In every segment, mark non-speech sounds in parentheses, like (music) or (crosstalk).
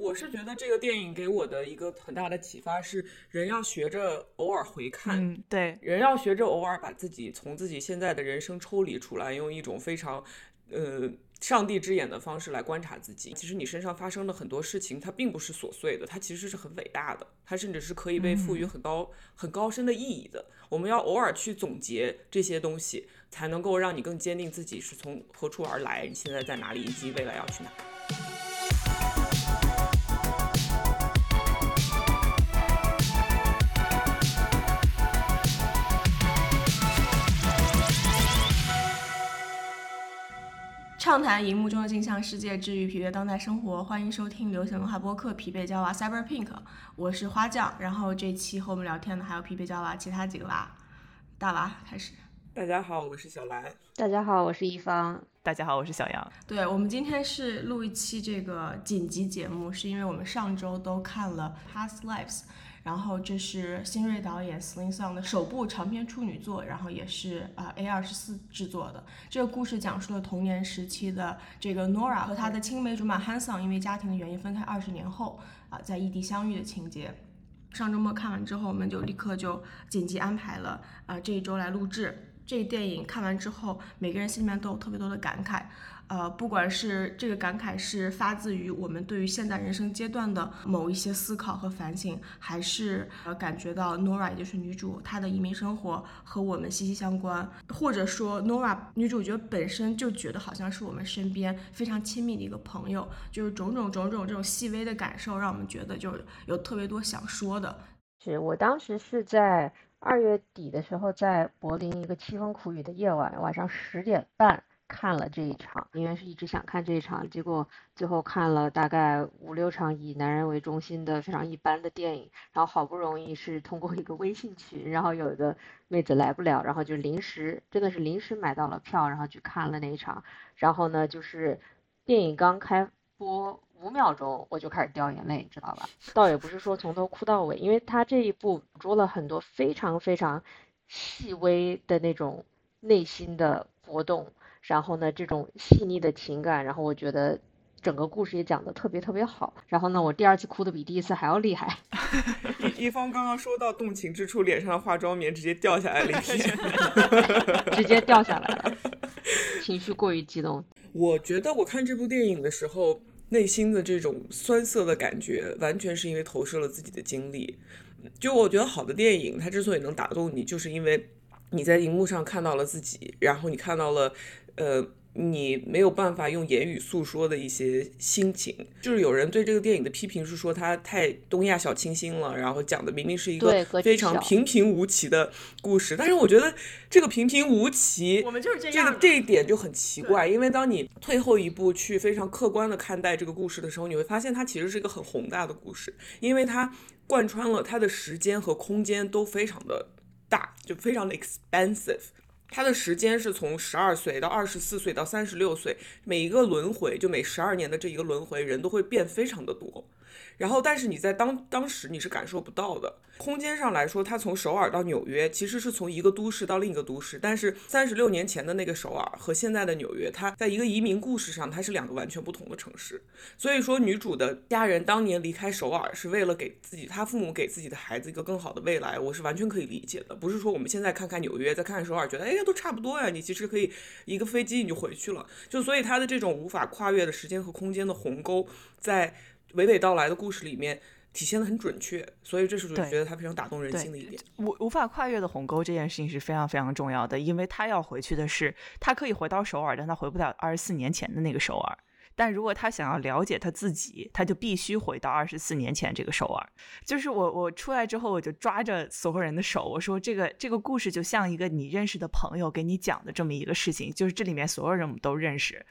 我是觉得这个电影给我的一个很大的启发是，人要学着偶尔回看，嗯，对，人要学着偶尔把自己从自己现在的人生抽离出来，用一种非常，呃。上帝之眼的方式来观察自己，其实你身上发生的很多事情，它并不是琐碎的，它其实是很伟大的，它甚至是可以被赋予很高、很高深的意义的。我们要偶尔去总结这些东西，才能够让你更坚定自己是从何处而来，你现在在哪里，以及未来要去哪。畅谈荧幕中的镜像世界，治愈疲惫当代生活。欢迎收听流行文化播客《疲惫娇娃 Cyber Pink》，我是花匠。然后这期和我们聊天的还有疲惫娇娃其他几个娃。大娃开始。大家好，我是小兰。大家好，我是一方。大家好，我是小杨。对我们今天是录一期这个紧急节目，是因为我们上周都看了《Past Lives》。然后这是新锐导演 Sling Song 的首部长篇处女作，然后也是啊 A 二十四制作的。这个故事讲述了童年时期的这个 Nora 和她的青梅竹马 Hanson 因为家庭的原因分开二十年后啊在异地相遇的情节。上周末看完之后，我们就立刻就紧急安排了啊这一周来录制。这电影看完之后，每个人心里面都有特别多的感慨。呃，不管是这个感慨是发自于我们对于现代人生阶段的某一些思考和反省，还是呃感觉到 Nora 也就是女主她的移民生活和我们息息相关，或者说 Nora 女主角本身就觉得好像是我们身边非常亲密的一个朋友，就是种种种种这种细微的感受，让我们觉得就有特别多想说的。是我当时是在二月底的时候，在柏林一个凄风苦雨的夜晚，晚上十点半。看了这一场，因为是一直想看这一场，结果最后看了大概五六场以男人为中心的非常一般的电影，然后好不容易是通过一个微信群，然后有一个妹子来不了，然后就临时真的是临时买到了票，然后去看了那一场，然后呢就是电影刚开播五秒钟我就开始掉眼泪，知道吧？倒也不是说从头哭到尾，因为他这一部捕捉了很多非常非常细微的那种内心的波动。然后呢，这种细腻的情感，然后我觉得整个故事也讲得特别特别好。然后呢，我第二次哭的比第一次还要厉害。(laughs) 一方刚刚说到动情之处，脸上的化妆棉直接掉下来了一 (laughs) 片，(laughs) 直接掉下来了，情绪过于激动。我觉得我看这部电影的时候，内心的这种酸涩的感觉，完全是因为投射了自己的经历。就我觉得好的电影，它之所以能打动你，就是因为你在荧幕上看到了自己，然后你看到了。呃，你没有办法用言语诉说的一些心情，就是有人对这个电影的批评是说它太东亚小清新了，然后讲的明明是一个非常平平无奇的故事，但是我觉得这个平平无奇，我们就是这样，这一点就很奇怪，因为当你退后一步去非常客观的看待这个故事的时候，你会发现它其实是一个很宏大的故事，因为它贯穿了它的时间和空间都非常的大，就非常的 expensive。他的时间是从十二岁到二十四岁到三十六岁，每一个轮回就每十二年的这一个轮回，人都会变非常的多。然后，但是你在当当时你是感受不到的。空间上来说，它从首尔到纽约，其实是从一个都市到另一个都市。但是三十六年前的那个首尔和现在的纽约，它在一个移民故事上，它是两个完全不同的城市。所以说，女主的家人当年离开首尔是为了给自己，她父母给自己的孩子一个更好的未来，我是完全可以理解的。不是说我们现在看看纽约，再看看首尔，觉得哎呀都差不多呀，你其实可以一个飞机你就回去了。就所以她的这种无法跨越的时间和空间的鸿沟，在。娓娓道来的故事里面体现的很准确，所以这是我觉得他非常打动人心的一点。无无法跨越的鸿沟这件事情是非常非常重要的，因为他要回去的是，他可以回到首尔，但他回不了二十四年前的那个首尔。但如果他想要了解他自己，他就必须回到二十四年前这个首尔。就是我我出来之后，我就抓着所有人的手，我说这个这个故事就像一个你认识的朋友给你讲的这么一个事情，就是这里面所有人我们都认识。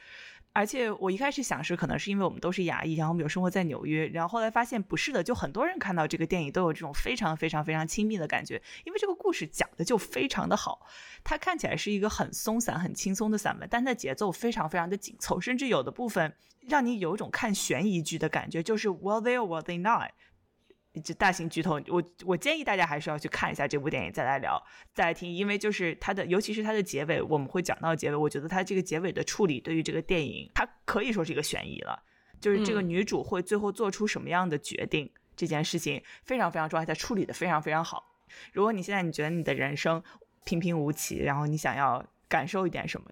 而且我一开始想是可能是因为我们都是牙医，然后我们有生活在纽约，然后后来发现不是的，就很多人看到这个电影都有这种非常非常非常亲密的感觉，因为这个故事讲的就非常的好，它看起来是一个很松散、很轻松的散文，但它节奏非常非常的紧凑，甚至有的部分让你有一种看悬疑剧的感觉，就是 Were they or were they not？就大型剧透，我我建议大家还是要去看一下这部电影，再来聊，再来听，因为就是它的，尤其是它的结尾，我们会讲到结尾。我觉得它这个结尾的处理，对于这个电影，它可以说是一个悬疑了。就是这个女主会最后做出什么样的决定，这件事情非常非常重要，她处理的非常非常好。如果你现在你觉得你的人生平平无奇，然后你想要感受一点什么，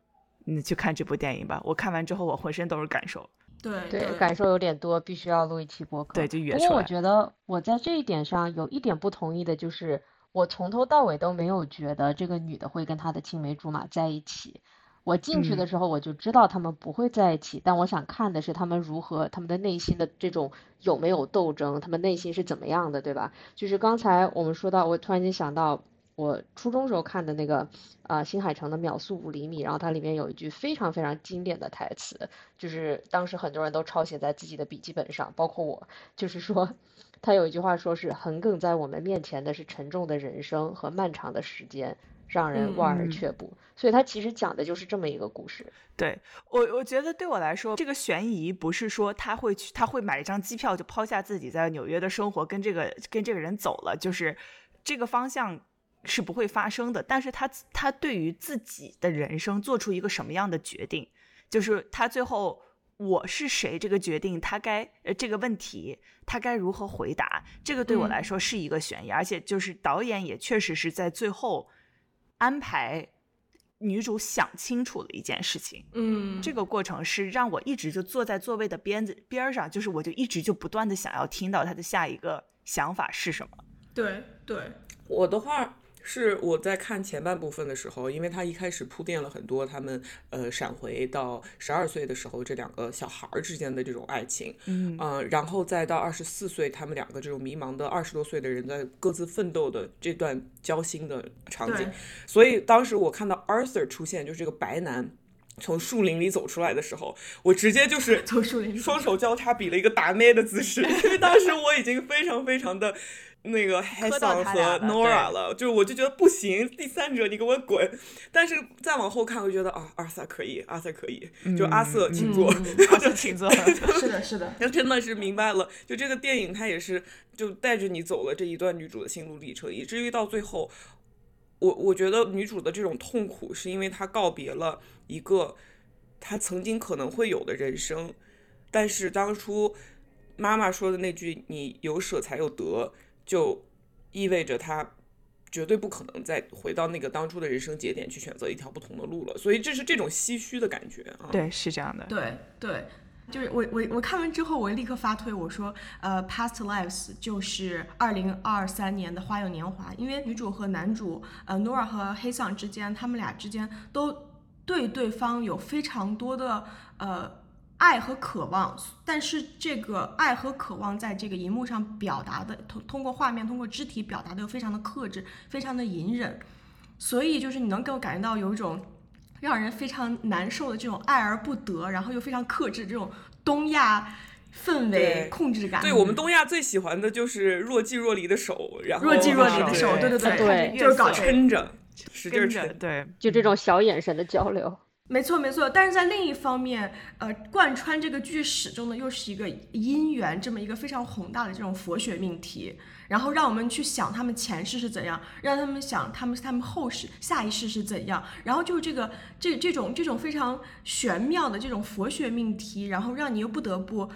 你去看这部电影吧。我看完之后，我浑身都是感受。对对，感受有点多，必须要录一期播客。对，就约出来。不过我觉得我在这一点上有一点不同意的，就是我从头到尾都没有觉得这个女的会跟她的青梅竹马在一起。我进去的时候我就知道他们不会在一起，但我想看的是他们如何，他们的内心的这种有没有斗争，他们内心是怎么样的，对吧？就是刚才我们说到，我突然间想到。我初中时候看的那个，呃，新海诚的《秒速五厘米》，然后它里面有一句非常非常经典的台词，就是当时很多人都抄写在自己的笔记本上，包括我，就是说，他有一句话说是横亘在我们面前的是沉重的人生和漫长的时间，让人望而却步。所以他其实讲的就是这么一个故事。对我，我觉得对我来说，这个悬疑不是说他会去，他会买一张机票就抛下自己在纽约的生活，跟这个跟这个人走了，就是这个方向。是不会发生的，但是他他对于自己的人生做出一个什么样的决定，就是他最后我是谁这个决定，他该呃这个问题他该如何回答，这个对我来说是一个悬疑，而且就是导演也确实是在最后安排女主想清楚了一件事情，嗯，这个过程是让我一直就坐在座位的边子边上，就是我就一直就不断的想要听到他的下一个想法是什么。对对，我的话。是我在看前半部分的时候，因为他一开始铺垫了很多他们呃闪回到十二岁的时候这两个小孩儿之间的这种爱情，嗯然后再到二十四岁他们两个这种迷茫的二十多岁的人在各自奋斗的这段交心的场景，所以当时我看到 Arthur 出现，就是这个白男从树林里走出来的时候，我直接就 (laughs) 是从树林双手交叉比了一个打咩的姿势，因为当时我已经非常非常的。那个 Hassan 和 Nora 了，就我就觉得不行，第三者你给我滚！但是再往后看，我就觉得啊，阿瑟可以，阿瑟可以，就阿瑟请坐，阿瑟请坐，(laughs) 是的，是的，就真的是明白了，就这个电影它也是就带着你走了这一段女主的心路历程，以至于到最后，我我觉得女主的这种痛苦是因为她告别了一个她曾经可能会有的人生，但是当初妈妈说的那句“你有舍才有得”。就意味着他绝对不可能再回到那个当初的人生节点去选择一条不同的路了，所以这是这种唏嘘的感觉啊。对，是这样的。对对，就是我我我看完之后，我立刻发推，我说呃，Past Lives 就是二零二三年的《花样年华》，因为女主和男主呃 Nora 和黑桑之间，他们俩之间都对对方有非常多的呃。爱和渴望，但是这个爱和渴望在这个荧幕上表达的，通通过画面，通过肢体表达的又非常的克制，非常的隐忍，所以就是你能够感觉到有一种让人非常难受的这种爱而不得，然后又非常克制这种东亚氛围控制感。对我们东亚最喜欢的就是若即若离的手，然后若即若离的手，对对对，就是搞撑着，使劲撑，对，就这种小眼神的交流。没错没错，但是在另一方面，呃，贯穿这个剧始终的又是一个姻缘这么一个非常宏大的这种佛学命题，然后让我们去想他们前世是怎样，让他们想他们他们后世下一世是怎样，然后就是这个这这种这种非常玄妙的这种佛学命题，然后让你又不得不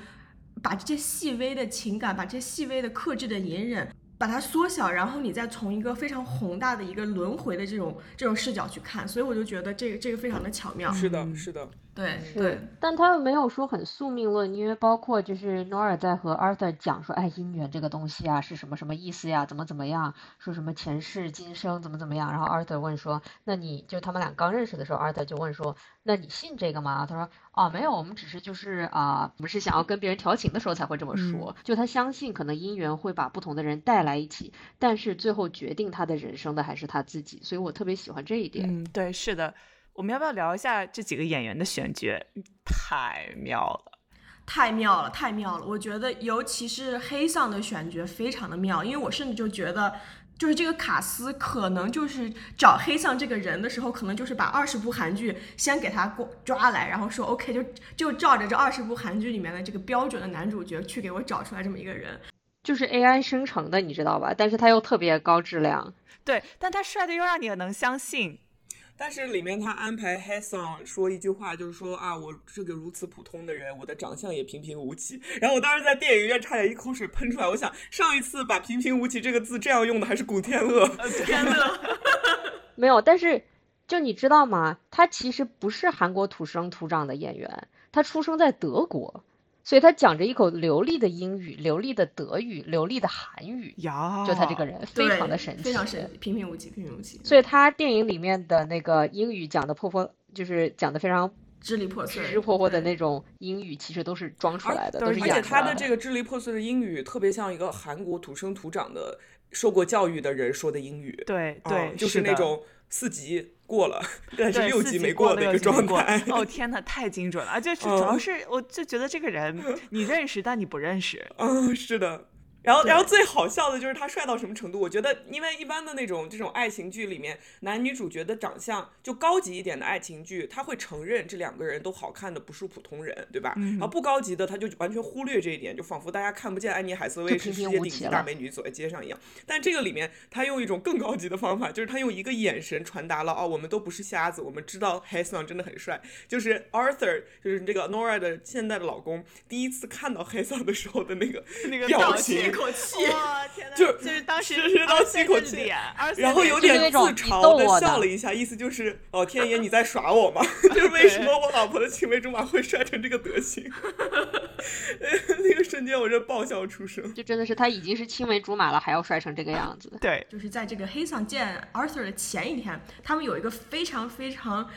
把这些细微的情感，把这些细微的克制的隐忍。把它缩小，然后你再从一个非常宏大的一个轮回的这种这种视角去看，所以我就觉得这个这个非常的巧妙。是的，是的，对，是。但他又没有说很宿命论，因为包括就是 Nora 在和 Arthur 讲说，哎，姻缘这个东西啊是什么什么意思呀？怎么怎么样？说什么前世今生怎么怎么样？然后 Arthur 问说，那你就他们俩刚认识的时候，Arthur 就问说，那你信这个吗？他说。哦，没有，我们只是就是啊，我们是想要跟别人调情的时候才会这么说。就他相信，可能姻缘会把不同的人带来一起，但是最后决定他的人生的还是他自己。所以我特别喜欢这一点。嗯，对，是的。我们要不要聊一下这几个演员的选角？太妙了，太妙了，太妙了！我觉得，尤其是黑丧的选角非常的妙，因为我甚至就觉得。就是这个卡斯可能就是找黑相这个人的时候，可能就是把二十部韩剧先给他过抓来，然后说 OK，就就照着这二十部韩剧里面的这个标准的男主角去给我找出来这么一个人，就是 AI 生成的，你知道吧？但是他又特别高质量，对，但他帅的又让你能相信。但是里面他安排 h a s o n 说一句话，就是说啊，我是个如此普通的人，我的长相也平平无奇。然后我当时在电影院差点一口水喷出来。我想上一次把平平无奇这个字这样用的还是古天乐。天乐，(laughs) 没有，但是就你知道吗？他其实不是韩国土生土长的演员，他出生在德国。所以他讲着一口流利的英语、流利的德语、流利的韩语，呀，就他这个人非常的神奇，非常神奇，平平无奇，平平无奇。所以他电影里面的那个英语讲的破破，就是讲的非常支离破碎、支支破破的那种英语，其实都是装出来的，都是而且他的这个支离破碎的英语，特别像一个韩国土生土长的、受过教育的人说的英语。对对，就是那种四级。过了，但是六级没过的一个状态。哦 (laughs) 天哪，太精准了！就是主要是，我就觉得这个人 (laughs) 你认识，但你不认识。嗯，是的。然后，然后最好笑的就是他帅到什么程度？我觉得，因为一般的那种这种爱情剧里面，男女主角的长相就高级一点的爱情剧，他会承认这两个人都好看的不是普通人，对吧？然后不高级的，他就完全忽略这一点，就仿佛大家看不见安妮海瑟薇是世界顶级大美女走在街上一样。但这个里面，他用一种更高级的方法，就是他用一个眼神传达了哦，我们都不是瞎子，我们知道 h a s o n 真的很帅。就是 Arthur，就是这个 Nora 的现在的老公，第一次看到 h a s o n 的时候的那个那个表情，一口气。就就是当时是倒吸口气，然后有点自嘲的笑了一下，意思就是哦，天爷你在耍我吗？(laughs) 就是为什么我老婆的青梅竹马会帅成这个德行？(laughs) 那个瞬间我真爆笑出声。就真的是他已经是青梅竹马了，还要帅成这个样子。对，就是在这个黑桑见 Arthur 的前一天，他们有一个非常非常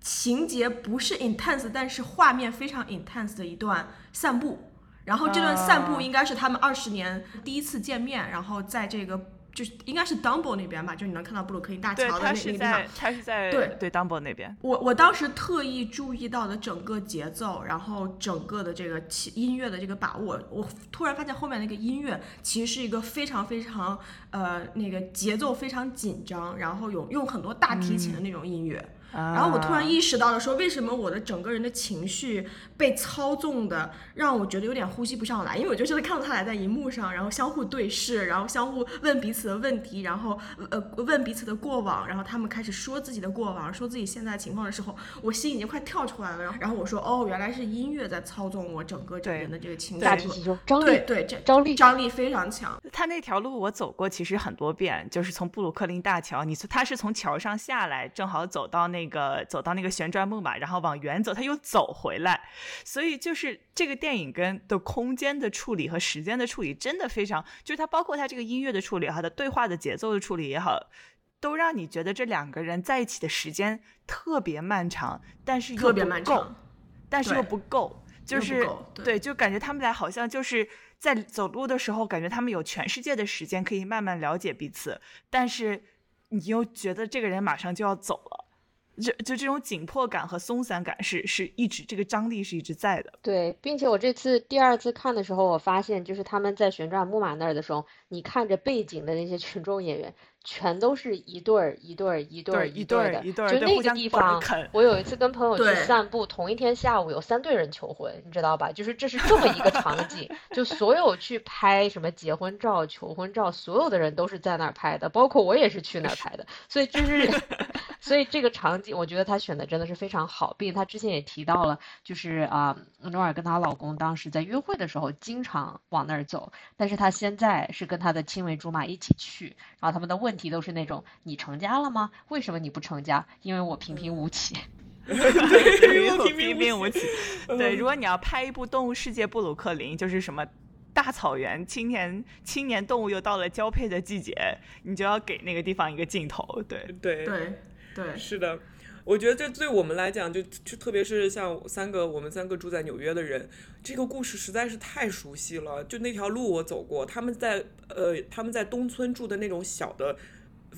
情节不是 intense，但是画面非常 intense 的一段散步。然后这段散步应该是他们二十年第一次见面，然后在这个就是应该是 Dumbo 那边吧，就你能看到布鲁克林大桥的那那个地方。他是在对对 Dumbo 那边。我我当时特意注意到的整个节奏，然后整个的这个音乐的这个把握，我突然发现后面那个音乐其实是一个非常非常呃那个节奏非常紧张，然后有用很多大提琴的那种音乐。然后我突然意识到了，说为什么我的整个人的情绪被操纵的，让我觉得有点呼吸不上来。因为我就真的看到他俩在荧幕上，然后相互对视，然后相互问彼此的问题，然后呃问彼此的过往，然后他们开始说自己的过往，说自己现在情况的时候，我心已经快跳出来了。然后我说，哦，原来是音乐在操纵我整个整个人的这个情绪。大提琴张力，对对，这张力张力非常强。他那条路我走过，其实很多遍，就是从布鲁克林大桥，你他是从桥上下来，正好走到那个走到那。个旋转木马，然后往远走，他又走回来，所以就是这个电影跟的空间的处理和时间的处理真的非常，就是它包括它这个音乐的处理，它的对话的节奏的处理也好，都让你觉得这两个人在一起的时间特别漫长，但是特别漫长，但是又不够，就是对，就感觉他们俩好像就是在走路的时候，感觉他们有全世界的时间可以慢慢了解彼此，但是你又觉得这个人马上就要走了。就就这种紧迫感和松散感是是一直这个张力是一直在的。对，并且我这次第二次看的时候，我发现就是他们在旋转木马那儿的时候，你看着背景的那些群众演员。全都是一对儿一对儿一对儿一对儿的，就那个地方，我有一次跟朋友去散步，同一天下午有三对人求婚，你知道吧？就是这是这么一个场景，就所有去拍什么结婚照、求婚照，所有的人都是在那儿拍的，包括我也是去那儿拍的，所以就是，(laughs) 所以这个场景，我觉得他选的真的是非常好，并且他之前也提到了，就是啊，诺尔跟她老公当时在约会的时候经常往那儿走，但是她现在是跟他的青梅竹马一起去，然后他们的问。题都是那种你成家了吗？为什么你不成家？因为我平平无奇。(laughs) 对，平平无奇。对，如果你要拍一部《动物世界》，布鲁克林就是什么大草原，青年青年动物又到了交配的季节，你就要给那个地方一个镜头。对，对，对，对，是的。我觉得这对我们来讲，就就特别是像三个我们三个住在纽约的人，这个故事实在是太熟悉了。就那条路我走过，他们在呃他们在东村住的那种小的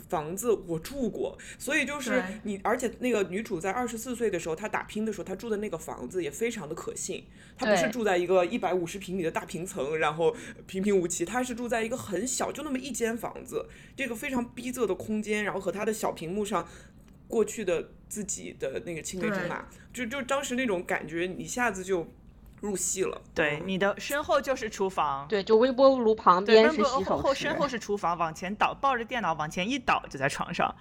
房子，我住过。所以就是你，而且那个女主在二十四岁的时候，她打拼的时候，她住的那个房子也非常的可信。她不是住在一个一百五十平米的大平层，然后平平无奇，她是住在一个很小，就那么一间房子，这个非常逼仄的空间，然后和她的小屏幕上。过去的自己的那个青梅竹马，就就当时那种感觉，一下子就入戏了。对，你的身后就是厨房，对，就微波炉旁边是洗手后身后是厨房，往前倒，抱着电脑往前一倒就在床上。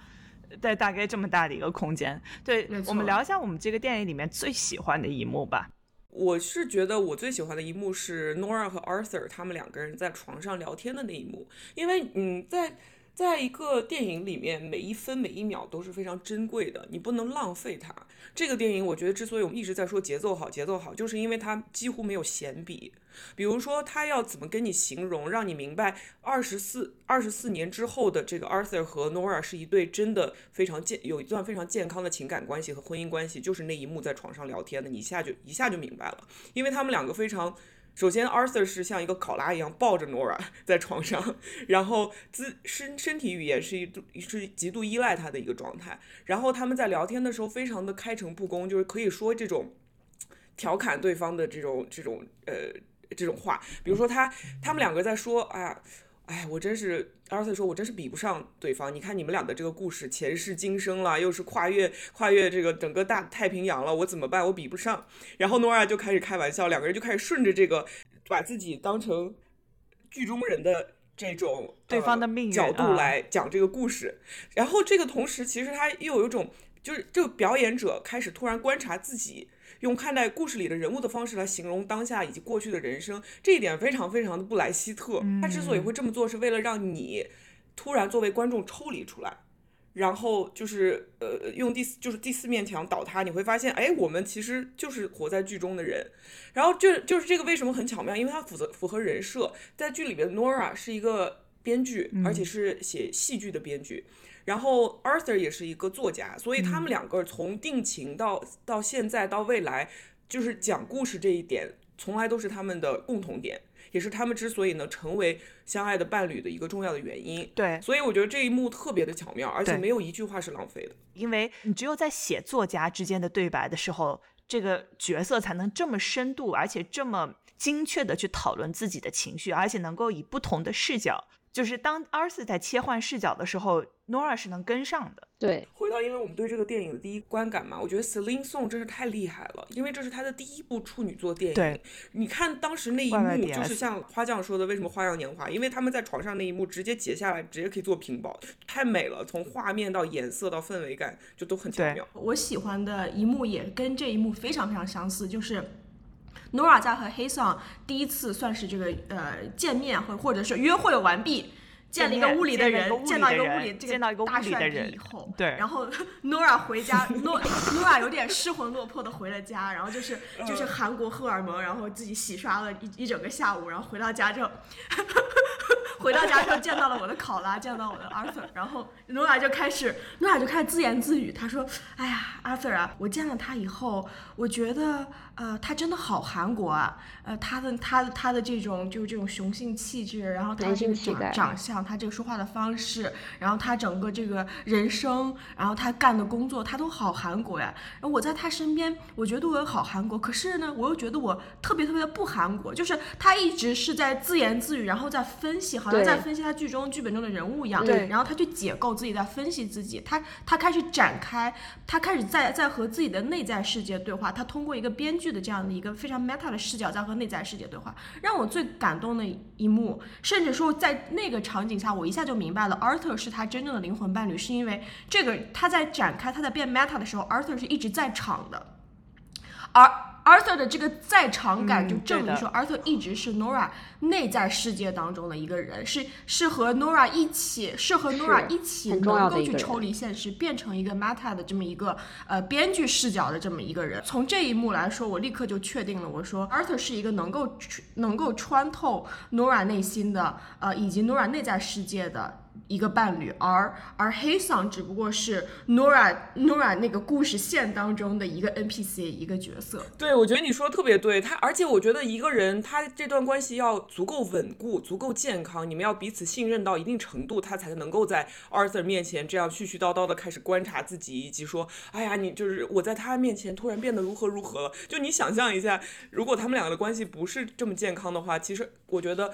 对，大概这么大的一个空间。对我们聊一下我们这个电影里面最喜欢的一幕吧。我是觉得我最喜欢的一幕是 Nora 和 Arthur 他们两个人在床上聊天的那一幕，因为嗯，在在一个电影里面，每一分每一秒都是非常珍贵的，你不能浪费它。这个电影我觉得之所以我们一直在说节奏好，节奏好，就是因为它几乎没有闲笔。比如说，他要怎么跟你形容，让你明白二十四二十四年之后的这个 Arthur 和 Nora 是一对真的非常健有一段非常健康的情感关系和婚姻关系，就是那一幕在床上聊天的，你一下就一下就明白了，因为他们两个非常。首先，Arthur 是像一个考拉一样抱着 Nora (laughs) 在床上，然后自身身体语言是一度是极度依赖他的一个状态。然后他们在聊天的时候非常的开诚布公，就是可以说这种调侃对方的这种这种呃这种话。比如说他他们两个在说，哎呀，哎，我真是 Arthur 说，我真是比不上对方。你看你们俩的这个故事前世今生了，又是跨越跨越这个整个大太平洋了，我怎么办？我比不上。然后 Nora 就开始开玩笑，两个人就开始顺着这个把自己当成剧中人的这种对方的呃命运角度啊来讲这个故事。然后这个同时，其实他又有一种就是这个表演者开始突然观察自己。用看待故事里的人物的方式来形容当下以及过去的人生，这一点非常非常的布莱希特。他之所以会这么做，是为了让你突然作为观众抽离出来，然后就是呃用第四就是第四面墙倒塌，你会发现，哎，我们其实就是活在剧中的人。然后就就是这个为什么很巧妙，因为它符合符合人设，在剧里边 Nora 是一个编剧，而且是写戏剧的编剧。然后 Arthur 也是一个作家，所以他们两个从定情到到现在到未来，就是讲故事这一点，从来都是他们的共同点，也是他们之所以能成为相爱的伴侣的一个重要的原因。对，所以我觉得这一幕特别的巧妙，而且没有一句话是浪费的。因为你只有在写作家之间的对白的时候，这个角色才能这么深度，而且这么精确的去讨论自己的情绪，而且能够以不同的视角，就是当 Arthur 在切换视角的时候，Nora 是能跟上的。对，回到因为我们对这个电影的第一观感嘛，我觉得 Celine Song 真是太厉害了，因为这是她的第一部处女作电影。对，你看当时那一幕，就是像花匠说的，为什么《花样年华》？因为他们在床上那一幕直接截下来，直接可以做屏保，太美了，从画面到颜色到氛围感，就都很巧对妙。我喜欢的一幕也跟这一幕非常非常相似，就是。Nora 在和黑桑第一次算是这个呃见面，或或者是约会完毕，见了一个屋里的人，见到一个屋里这见到一个屋大帅里的人逼以后，对然后 Nora 回家，Nora Nora 有点失魂落魄的回了家，然后就是就是韩国荷尔蒙，然后自己洗刷了一一整个下午，然后回到家之后。(laughs) 回到家之后见到了我的考拉，见到我的 Arthur，然后 Nora 就开始，Nora 就开始自言自语，她说：“哎呀，Arthur 啊，我见了他以后，我觉得，呃，他真的好韩国啊，呃，他的他的他的这种就是这种雄性气质，然后他男这个长长相，他这个说话的方式，然后他整个这个人生，然后他干的工作，他都好韩国呀。然后我在他身边，我觉得我好韩国，可是呢，我又觉得我特别特别的不韩国，就是他一直是在自言自语，然后在分析，好像在分析他剧中剧本中的人物一样。对然后他去解构自己，在分析自己，他他开始展开，他开始在在和自己的内在世界对话，他通过一个编剧剧的这样的一个非常 meta 的视角，在和内在世界对话。让我最感动的一幕，甚至说在那个场景下，我一下就明白了，Arthur 是他真正的灵魂伴侣，是因为这个他在展开，他在变 meta 的时候，Arthur 是一直在场的，而 Arthur 的这个在场感嗯就证明说，Arthur 一直是 Nora 内在世界当中的一个人，是是和 Nora 一起，是和 Nora 一起能够去抽离现实，变成一个 meta 的这么一个呃编剧视角的这么一个人。从这一幕来说，我立刻就确定了，我说 Arthur 是一个能够能够穿透 Nora 内心的呃以及 Nora 内在世界的。一个伴侣，而而黑桑只不过是 Nora Nora 那个故事线当中的一个 NPC 一个角色。对，我觉得你说的特别对，他而且我觉得一个人他这段关系要足够稳固、足够健康，你们要彼此信任到一定程度，他才能够在 Arthur 面前这样絮絮叨叨的开始观察自己，以及说，哎呀，你就是我在他面前突然变得如何如何了。就你想象一下，如果他们两个的关系不是这么健康的话，其实我觉得。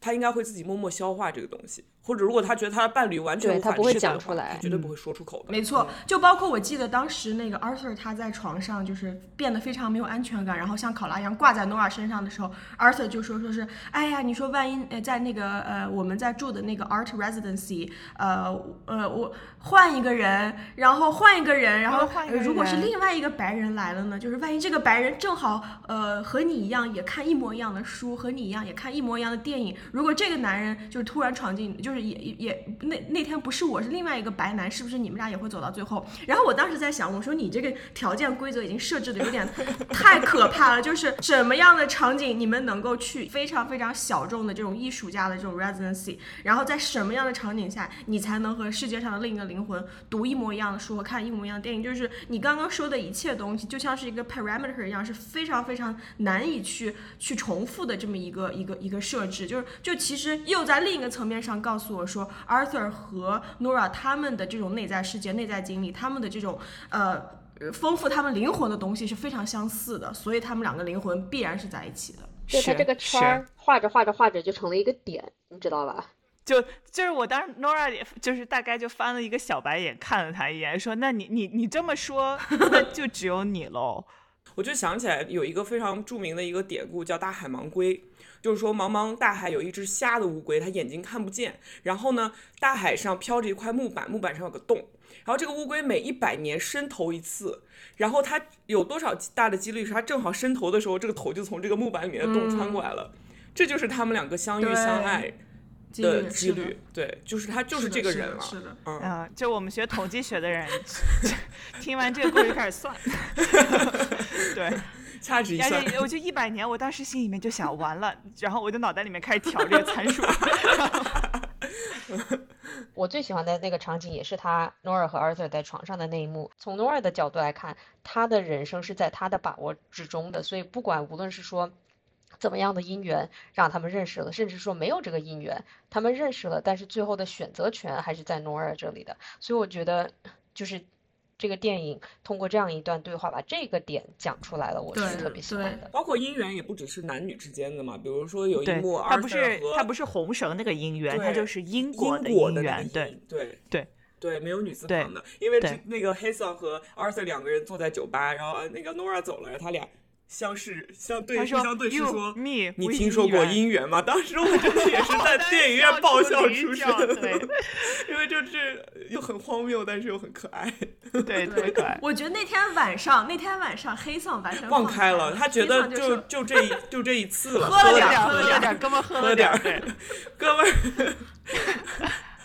他应该会自己默默消化这个东西，或者如果他觉得他的伴侣完全无法对他不会讲出来他绝对不会说出口的。没错，就包括我记得当时那个 Arthur 他在床上就是变得非常没有安全感，然后像考拉一样挂在 Nora 身上的时候，Arthur 就说说是，哎呀，你说万一呃在那个呃我们在住的那个 Art Residency，呃呃我换一个人，然后换一个人，然后换一个呃如果是另外一个白人来了呢，就是万一这个白人正好呃和你一样也看一模一样的书，和你一样也看一模一样的电影，如果这个男人就是突然闯进，就是也也也那那天不是我是另外一个白男，是不是你们俩也会走到最后？然后我当时在想，我说你这个条件规则已经设置的有点 (laughs) 太可怕了，就是什么样的场景你们能够去非常非常小众的这种艺术家的这种 residency，然后在什么样的场景下你才能和世界上的另一个灵魂读一模一样的书和看一模一样的电影？就是你刚刚说的一切东西，就像是一个 parameter 一样，是非常非常难以去去重复的这么一个一个一个设置。就是就其实又在另一个层面上告诉我说，Arthur 和 Nora 他们的这种内在世界、内在经历，他们的这种呃。呃丰富他们灵魂的东西是非常相似的，所以他们两个灵魂必然是在一起的。是就它这个圈儿画着画着画着就成了一个点，你知道吧？就就是我当时 Nora 也就是大概就翻了一个小白眼看了他一眼，说：“那你你你这么说，(laughs) 那就只有你喽。我就想起来有一个非常著名的一个典故，叫大海盲龟。就是说，茫茫大海有一只瞎的乌龟，它眼睛看不见。然后呢，大海上飘着一块木板，木板上有个洞。然后这个乌龟每一百年伸头一次，然后它有多少大的几率是它正好伸头的时候，这个头就从这个木板里面的洞穿过来了。这就是他们两个相遇相爱的几率。对，就是他就是这个人了。是的，嗯，嗯，就我们学统计学的人，(laughs) 听完这个故事就开始算。(laughs) (laughs) 对，(laughs) 掐指一算，而且我就一百年，我当时心里面就想，完了，然后我就脑袋里面开始调这个参数。(laughs) 我最喜欢的那个场景也是他 Nora 和 Arthur 在床上的那一幕。从 Nora 的角度来看，他的人生是在他的把握之中的，所以不管无论是说怎么样的姻缘让他们认识了，甚至说没有这个姻缘，他们认识了，但是最后的选择权还是在 Nora 这里的。所以我觉得就是。这个电影通过这样一段对话，把这个点讲出来了，我是对特别喜欢的。包括姻缘也不只是男女之间的嘛，比如说有一幕，他不是和它不是红绳那个姻缘，他就是英英国的姻缘。对对对对，没有女字旁的，因为那个黑色和 Arthur 两个人坐在酒吧，然后呃那个 Nora 走了，他俩相视相对相对视说。me，你听说过姻缘吗？当时我真的也是在 (laughs) 电影院爆笑出声，对 (laughs) 因为就是又很荒谬，但是又很可爱。对，特别 (laughs) 可爱。我觉得那天晚上，那天晚上黑丧完全放开开了，他觉得就就这一就这一次了，喝了点喝了点哥们儿喝喝了点哥们儿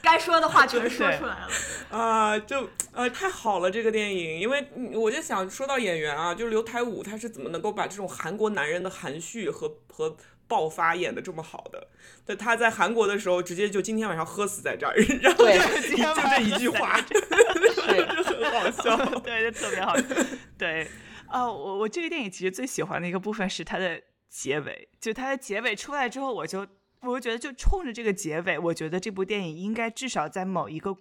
该说的话全说出来了。啊，就呃太好了这个电影，因为嗯我就想说到演员啊，就是刘台武他是怎么能够把这种韩国男人的含蓄和和爆发演的这么好的？对，他在韩国的时候直接就今天晚上喝死在这儿，(laughs) 然后对就今天晚就这一句话，是 (laughs) 就很好笑。(laughs) 对，就特别好。对，啊、我我这个电影其实最喜欢的一个部分是它的结尾，就它的结尾出来之后，我就我就觉得就冲着这个结尾，我觉得这部电影应该至少在某一个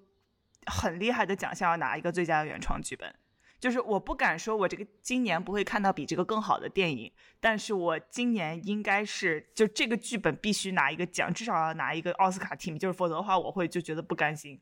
很厉害的奖项要拿一个最佳的原创剧本。就是我不敢说我这个今年不会看到比这个更好的电影，但是我今年应该是就这个剧本必须拿一个奖，至少要拿一个奥斯卡提名，就是否则的话我会就觉得不甘心。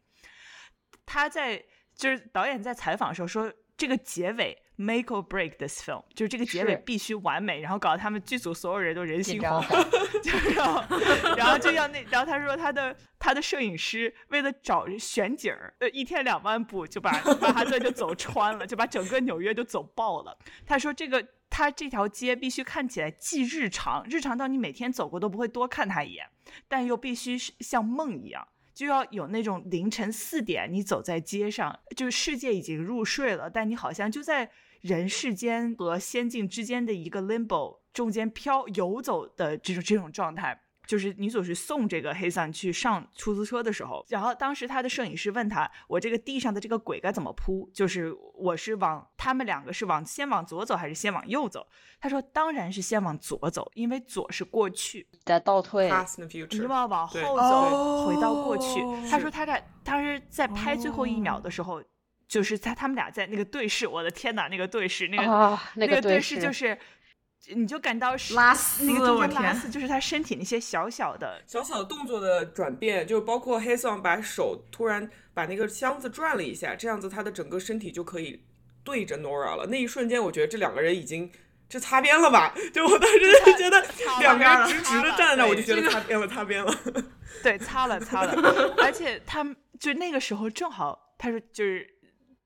他在就是导演在采访的时候说，这个结尾 make or break this film，就是这个结尾必须完美，然后搞得他们剧组所有人都人心惶惶，(laughs) 就然后然后就要那，然后他说他的他的摄影师为了找选景儿，呃，一天两万步就把曼哈顿就走穿了，就把整个纽约就走爆了。他说这个。他这条街必须看起来既日常，日常到你每天走过都不会多看他一眼，但又必须是像梦一样，就要有那种凌晨四点你走在街上，就是世界已经入睡了，但你好像就在人世间和仙境之间的一个 limbo 中间飘游走的这种这种状态。就是女主是送这个黑伞去上出租车的时候，然后当时他的摄影师问他：“我这个地上的这个轨该怎么铺？就是我是往他们两个是往先往左走还是先往右走？”他说：“当然是先往左走，因为左是过去，在倒退你 future，要往对后哦走，回到过去。他说他在当时在拍最后一秒的时候，就是他他们俩在那个对视，我的天哪，那个对视，那个、那个对视就是你就感到是拉丝那个中我天间拉丝，就是他身体那些小小的，小小的动作的转变，就包括黑桑把手突然把那个箱子转了一下，这样子他的整个身体就可以对着 Nora 了。那一瞬间，我觉得这两个人已经这擦边了吧？就我当时就觉得 (laughs) 两个人直直的站在那，我就觉得擦边了，擦边了。对，擦了擦了，(laughs) 而且他们就那个时候正好，他说就是。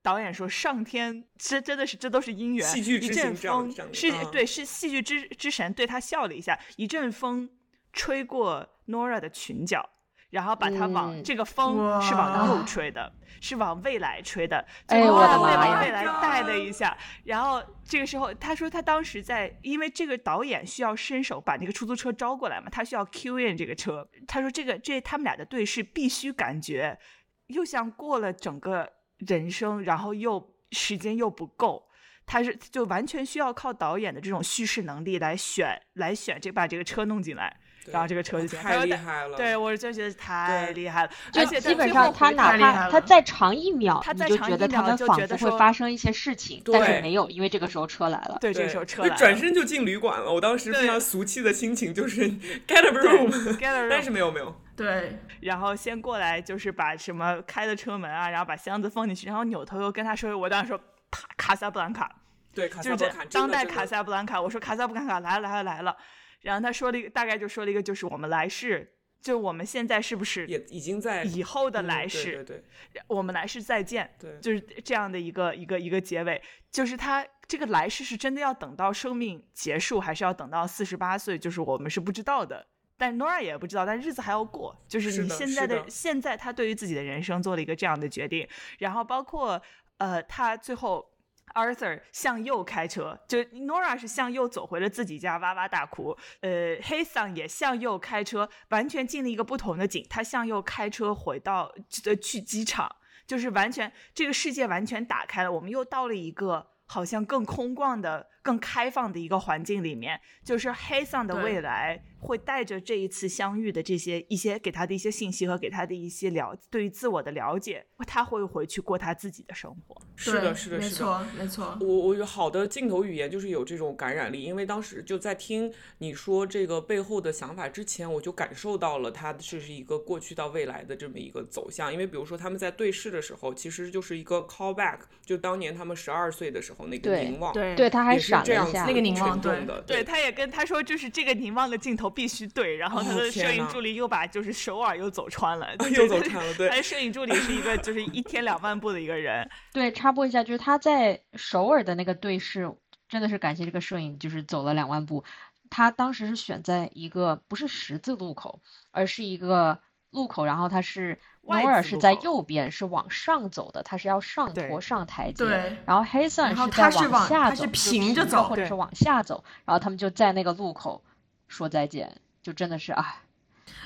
导演说：“上天，这真的是这都是姻缘。戏剧之一阵风是嗯对，是戏剧之之神对他笑了一下，一阵风吹过 Nora 的裙角，然后把他往、嗯这个风是往后吹的，是往未来吹的，哎就我的妈被往呀未来带了一下。然后这个时候，他说他当时在，因为这个导演需要伸手把那个出租车招过来嘛，他需要 Q in 这个车。他说这个这他们俩的对视必须感觉又像过了整个人生，然后又时间又不够。他是就完全需要靠导演的这种叙事能力来选来选这把这个车弄进来，然后这个车就太厉害了。对，我就觉得太厉害了，就而且基本上他哪怕他再长一秒，他你就再长一觉得他们就仿佛会觉得说发生一些事情，但是没有，因为这个时候车来了。对这，个时候车来了，就转身就进旅馆了。我当时非常俗气的心情就是 (laughs) get a room，get (laughs) a room (laughs) 但是没有没有，对，然后先过来就是把什么开的车门啊，然后把箱子放进去，然后扭头又跟他说，我当时说啪卡萨布兰卡，对，卡就是这萨布兰卡当代卡萨布兰卡，我说卡萨布兰卡来了来了来了，然后他说了一个大概就说了一个就是我们来世，就我们现在是不是也已经在以后的嗯对来世，对对。我们来世再见，对。就是这样的一个一个一个结尾，就是他这个来世是真的要等到生命结束，还是要等到四十八岁？就是我们是不知道的。但 Nora 也不知道，但日子还要过。就是你现在是的现在他对于自己的人生做了一个这样的决定，然后包括呃，他最后 Arthur 向右开车，就 Nora 是向右走回了自己家，哇哇大哭。呃，黑桑也向右开车，完全进了一个不同的景。他向右开车回到呃去机场，就是完全这个世界完全打开了，我们又到了一个好像更空旷的、更开放的一个环境里面。就是黑桑的未来会带着这一次相遇的这些一些给他的一些信息和给他的一些了对于自我的了解，他会回去过他自己的生活。是的，是的，是的。没错，没错。我我有好的镜头语言就是有这种感染力，因为当时就在听你说这个背后的想法之前，我就感受到了他这是一个过去到未来的这么一个走向。因为比如说他们在对视的时候，其实就是一个 callback，就当年他们十二岁的时候那个凝望，对对，他还是闪了一下这样子那个凝望对的，对，他也跟他说，就是这个凝望的镜头必须对，然后他哦的摄影助理又把就是首尔又走穿了，又走穿了，对他。的 (laughs) 摄影助理是一个就是一天两万步的一个人，(laughs) 对，插播一下，就是他在首尔的那个队是，真的是感谢这个摄影，就是走了两万步。他当时是选在一个不是十字路口，而是一个路口，然后他是摩尔是在右边，是往上走的，他是要上坡上台阶，对然后黑森是在他是往下走，他是就平着走对或者是往下走，然后他们就在那个路口说再见，就真的是哎，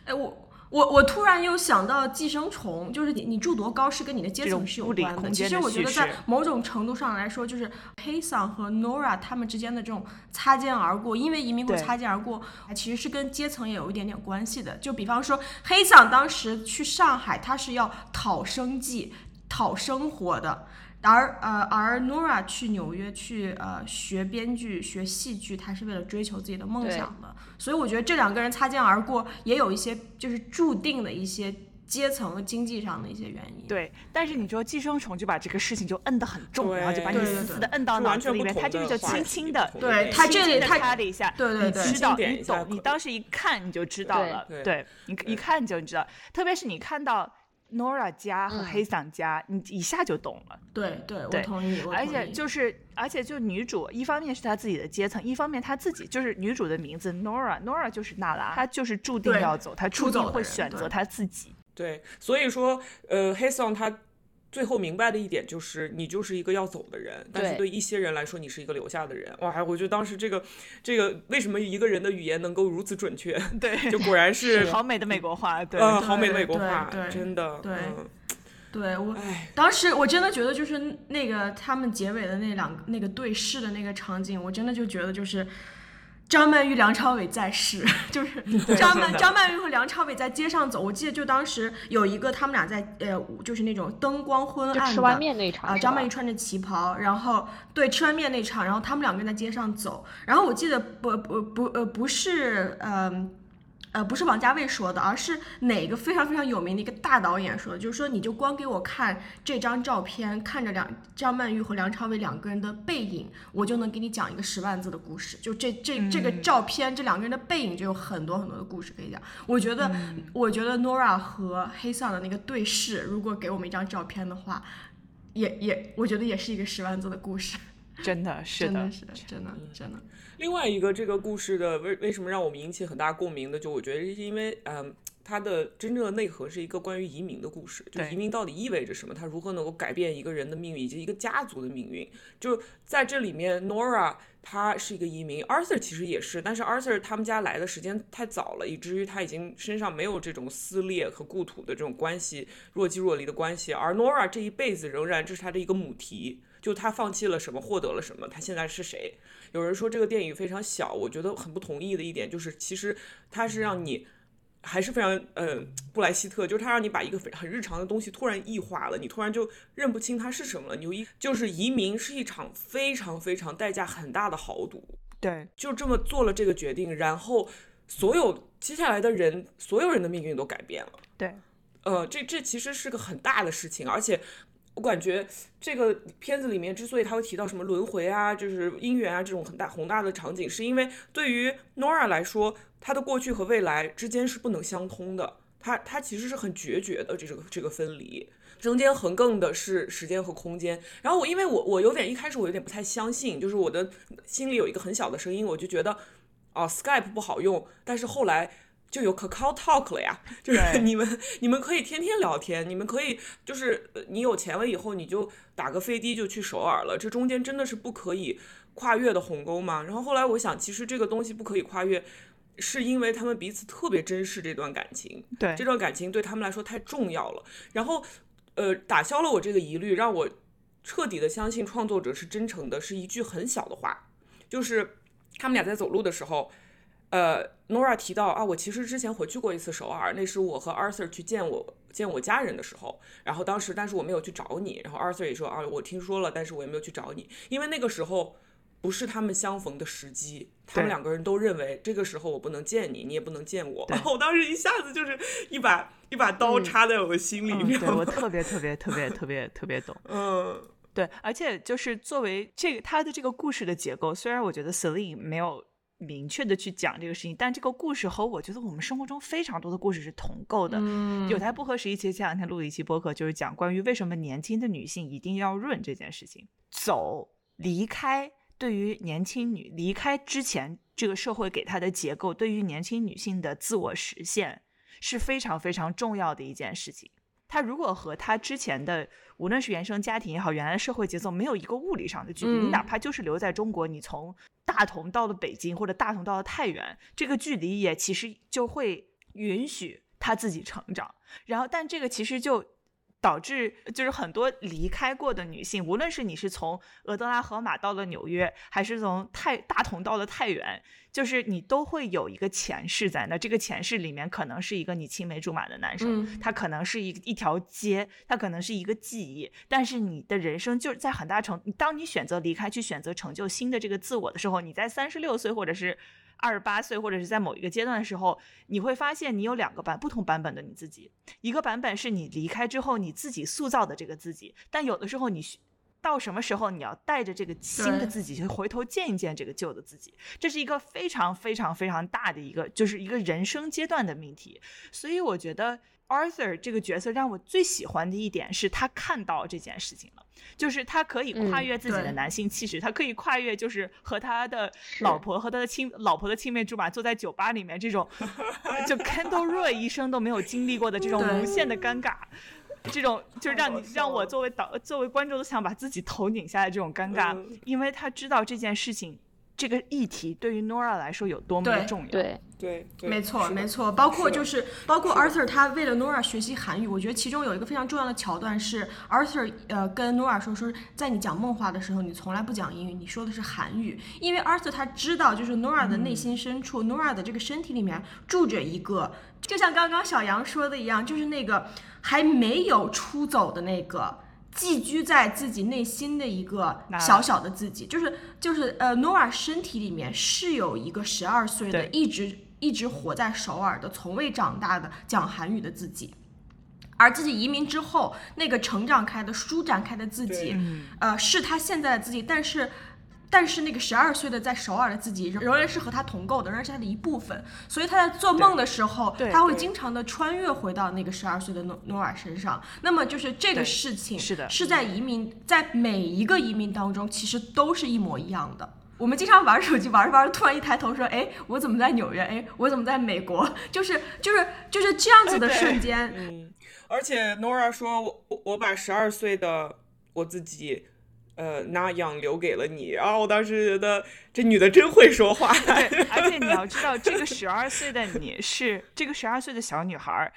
哎，我我我突然又想到寄生虫，就是你你住多高是跟你的阶层是有关的。其实我觉得在某种程度上来说，就是黑桑和 Nora 他们之间的这种擦肩而过，因为移民过擦肩而过，其实是跟阶层也有一点点关系的。就比方说黑桑当时去上海，他是要讨生计、讨生活的。而呃，而 Nora 去纽约去呃学编剧、学戏剧，她是为了追求自己的梦想的。所以我觉得这两个人擦肩而过，也有一些就是注定的一些阶层和经济上的一些原因。对。但是你说寄生虫就把这个事情就摁得很重，然后就把你死死的摁到脑子里面，他这个就轻轻的对他这轻轻地里他擦了一下，对对对你知道，你懂，你当时一看你就知道了，对对你一看就知道，特别是你看到 Nora 家和嗯黑桑家，你一下就懂了。对对，我同意，而同意且就是，而且就女主，一方面是她自己的阶层，一方面她自己就是女主的名字 Nora，Nora 就是娜拉，她就是注定要走，她注定会选择她自己。对，所以说，呃，黑桑他最后明白的一点就是，你就是一个要走的人，但是对对一些人来说，你是一个留下的人。哇，我觉得当时这个这个为什么一个人的语言能够如此准确？对，就果然 (laughs) 是好美的美国话，对，呃，好美的美国话，真的，对嗯对我哎，当时我真的觉得就是那个他们结尾的那两那个对视的那个场景，我真的就觉得就是。张曼玉、梁朝伟在世，(laughs) 就是张曼张曼玉和梁朝伟在街上走。我记得就当时有一个他们俩在呃，就是那种灯光昏暗的，吃完面那场啊，张曼玉穿着旗袍，然后对吃完面那场，然后他们两个人在街上走。然后我记得不不不呃不是嗯。呃，不是王家卫说的，而是哪个非常非常有名的一个大导演说的，就是说你就光给我看这张照片，看着梁张曼玉和梁朝伟两个人的背影，我就能给你讲一个十万字的故事。就这这这个照片，这两个人的背影就有很多很多的故事可以讲。我觉得，我觉得 Nora 和黑丧的那个对视，如果给我们一张照片的话，也也我觉得也是一个十万字的故事。(laughs) 真的是的，真的是真的真的。另外一个这个故事的为为什么让我们引起很大共鸣的，就我觉得是因为，嗯，它的真正的内核是一个关于移民的故事，就移民到底意味着什么，它如何能够改变一个人的命运以及一个家族的命运。就在这里面，Nora 他是一个移民，Arthur 其实也是，但是 Arthur 他们家来的时间太早了，以至于他已经身上没有这种撕裂和故土的这种关系，若即若离的关系，而 Nora 这一辈子仍然这是他的一个母题。就他放弃了什么，获得了什么？他现在是谁？有人说这个电影非常小，我觉得很不同意的一点就是，其实它是让你还是非常呃布莱希特，就是他让你把一个非很日常的东西突然异化了，你突然就认不清它是什么了。你一就是移民是一场非常非常代价很大的豪赌，对，就这么做了这个决定，然后所有接下来的人，所有人的命运都改变了，对，呃，这这其实是个很大的事情，而且。我感觉这个片子里面之所以他会提到什么轮回啊，就是姻缘啊这种很大宏大的场景，是因为对于 Nora 来说，她的过去和未来之间是不能相通的，她她其实是很决绝的这个这个分离，中间横亘的是时间和空间。然后我因为我我有点一开始我有点不太相信，就是我的心里有一个很小的声音，我就觉得哦 Skype 不好用，但是后来。就有 Kakao Talk 了呀，就是你们你们可以天天聊天，你们可以就是你有钱了以后你就打个飞的就去首尔了，这中间真的是不可以跨越的鸿沟吗？然后后来我想，其实这个东西不可以跨越，是因为他们彼此特别珍视这段感情，对这段感情对他们来说太重要了。然后呃，打消了我这个疑虑，让我彻底的相信创作者是真诚的，是一句很小的话，就是他们俩在走路的时候。呃，Nora 提到啊，我其实之前回去过一次首尔，那是我和 Arthur 去见我见我家人的时候，然后当时但是我没有去找你，然后 Arthur 也说啊，我听说了，但是我也没有去找你，因为那个时候不是他们相逢的时机，他们两个人都认为这个时候我不能见你，你也不能见我，(laughs) 然后我当时一下子就是一把一把刀插在我心里面，对我特别特别特别特别特别懂，嗯，对，而且就是作为这个他的这个故事的结构，虽然我觉得 Celine 没有。明确的去讲这个事情，但这个故事和我觉得我们生活中非常多的故事是同构的。有台不合时宜，其实前两天录了一期播客，就是讲关于为什么年轻的女性一定要润这件事情。走，离开，对于年轻女离开之前这个社会给她的结构，对于年轻女性的自我实现是非常非常重要的一件事情。她如果和她之前的无论是原生家庭也好，原来的社会节奏没有一个物理上的距离，你哪怕就是留在中国，你从大同到了北京，或者大同到了太原，这个距离也其实就会允许他自己成长。然后，但这个其实就。导致就是很多离开过的女性，无论是你是从俄德拉荷马到了纽约，还是从太大同到了太原，就是你都会有一个前世在那。这个前世里面可能是一个你青梅竹马的男生，他可能是一一条街，他可能是一个记忆。但是你的人生就是在很大程，当你选择离开，去选择成就新的这个自我的时候，你在三十六岁或者是。二十八岁或者是在某一个阶段的时候，你会发现你有两个版不同版本的你自己，一个版本是你离开之后你自己塑造的这个自己，但有的时候你到什么时候你要带着这个新的自己去回头见一见这个旧的自己，这是一个非常非常非常大的一个就是一个人生阶段的命题，所以我觉得。Arthur 这个角色让我最喜欢的一点是他看到这件事情了，就是他可以跨越自己的男性气质，他可以跨越就是和他的老婆和他的亲老婆的青梅竹马坐在酒吧里面这种，就 (laughs) Kendall Roy 一生都没有经历过的这种无限的尴尬，这种就是让你让我作为导作为观众都想把自己头拧下来这种尴尬，因为他知道这件事情这个议题对于 Nora 来说有多么的重要。对，对，对没错，没错，包括就是包括 Arthur 他为了 Nora 学习韩语，我觉得其中有一个非常重要的桥段是 Arthur 呃跟 Nora 说说，在你讲梦话的时候，你从来不讲英语，你说的是韩语，因为 Arthur 他知道就是 Nora 的内心深处、n o r a 的这个身体里面住着一个，就像刚刚小杨说的一样，就是那个还没有出走的那个。寄居在自己内心的一个小小的自己，就是就是呃，Nora 身体里面是有一个十二岁的，一直一直活在首尔的，从未长大的讲韩语的自己。而自己移民之后，那个成长开的、舒展开的自己，呃，是他现在的自己，但是。但是那个十二岁的在首尔的自己，仍然是和他同构的，仍然是他的一部分。所以他在做梦的时候，他会经常的穿越回到那个十二岁的诺诺尔身上。那么就是这个事情是的是在移民，在每一个移民当中，其实都是一模一样的。我们经常玩手机玩着玩着，突然一抬头说：“哎，我怎么在纽约？哎，我怎么在美国？” (laughs) 就是就是就是这样子的瞬间，嗯，而且 Nora 说，我我我把十二岁的我自己，呃，那样留给了你。然后我当时觉得这女的真会说话。对，(laughs) 而且你要知道，这个十二岁的你是这个十二岁的小女孩儿。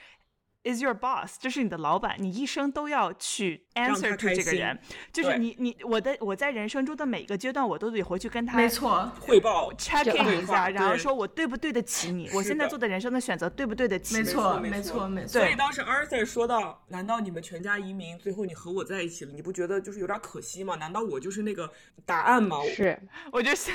Is your boss，这是你的老板，你一生都要去 answer to 这个人，就是你你我的我在人生中的每个阶段，我都得回去跟他没错，汇报 check in 一下，然后说我对不对得起你，我现在做的人生的选择对不对得起你？没错，没没错，没错所。以当时 Arthur 说到：“难道你们全家移民，最后你和我在一起了，你不觉得就是有点可惜吗？难道我就是那个答案吗？”是，我就想，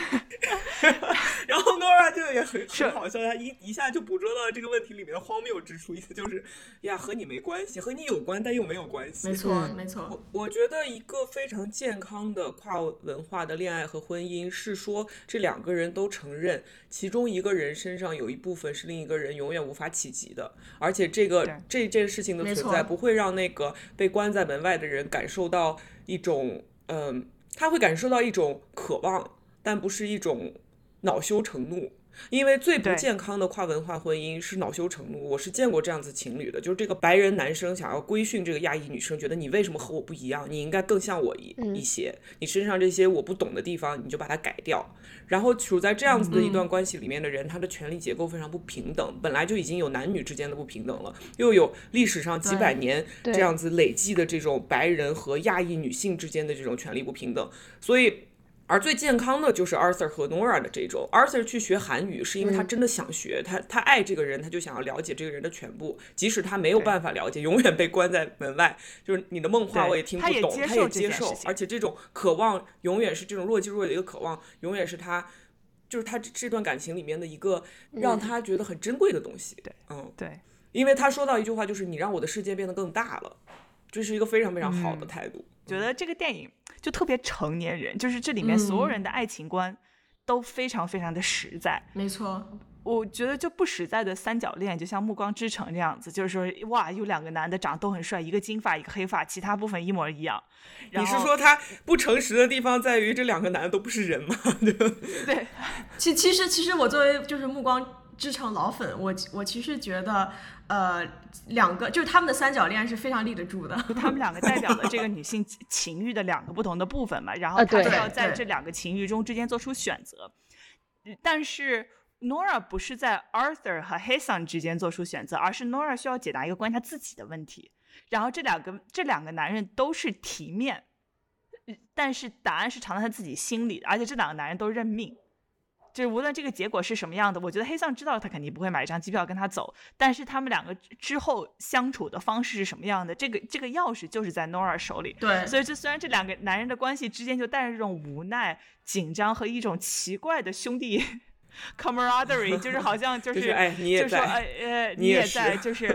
(laughs) 然后 Nora 就也很很好笑，他一一下就捕捉到了这个问题里面的荒谬之处，意思就是呀，和你没关系，和你有关，但又没有关系。没错，嗯没错，我我觉得一个非常健康的跨文化的恋爱和婚姻是说，这两个人都承认其中一个人身上有一部分是另一个人永远无法企及的，而且这个这件事情的存在不会让那个被关在门外的人感受到一种嗯、他会感受到一种渴望，但不是一种恼羞成怒。因为最不健康的跨文化婚姻是恼羞成怒，我是见过这样子情侣的，就是这个白人男生想要规训这个亚裔女生，觉得你为什么和我不一样？你应该更像我一嗯一些，你身上这些我不懂的地方，你就把它改掉。然后处在这样子的一段关系里面的人，他的权力结构非常不平等，本来就已经有男女之间的不平等了，又有历史上几百年这样子累积的这种白人和亚裔女性之间的这种权力不平等，所以。而最健康的就是 Arthur 和 Nora 的这种。Arthur 去学韩语是因为他真的想学，他他爱这个人，他就想要了解这个人的全部，即使他没有办法了解，永远被关在门外。就是你的梦话我也听不他也懂，他也接受，而且这种渴望永远是这种若即若离的一个渴望，永远是他。就是他这这段感情里面的一个让他觉得很珍贵的东西，对，嗯，对，因为他说到一句话，就是你让我的世界变得更大了，这是一个非常非常好的嗯态度。觉得这个电影就特别成年人，就是这里面所有嗯人的爱情观都非常非常的实在。没错，我觉得就不实在的三角恋，就像《暮光之城》这样子，就是说哇，有两个男的长得都很帅，一个金发，一个黑发，其他部分一模一样。你是说他不诚实的地方在于这两个男的都不是人吗？(laughs) 对？其其实其实我作为就是《暮光之城》老粉，我我其实觉得，呃，两个就是他们的三角恋是非常立得住的。他们两个代表了这个 (laughs) 女性情欲的两个不同的部分嘛，然后她就要在这两个情欲中之间做出选择。但是 Nora 不是在 Arthur 和 Hasan 之间做出选择，而是 Nora 需要解答一个关于她自己的问题。然后这两个这两个男人都是体面，呃但是答案是藏在他自己心里的，而且这两个男人都认命。就是无论这个结果是什么样的，我觉得黑桑知道他肯定不会买一张机票跟他走，但是他们两个之后相处的方式是什么样的，这个这个钥匙就是在 Nora 手里。对，所以这虽然这两个男人的关系之间就带着这种无奈、紧张和一种奇怪的兄弟 (laughs) camaraderie，(laughs) 就是好像就就是是哎你也就说在哎呃你也也在，是就是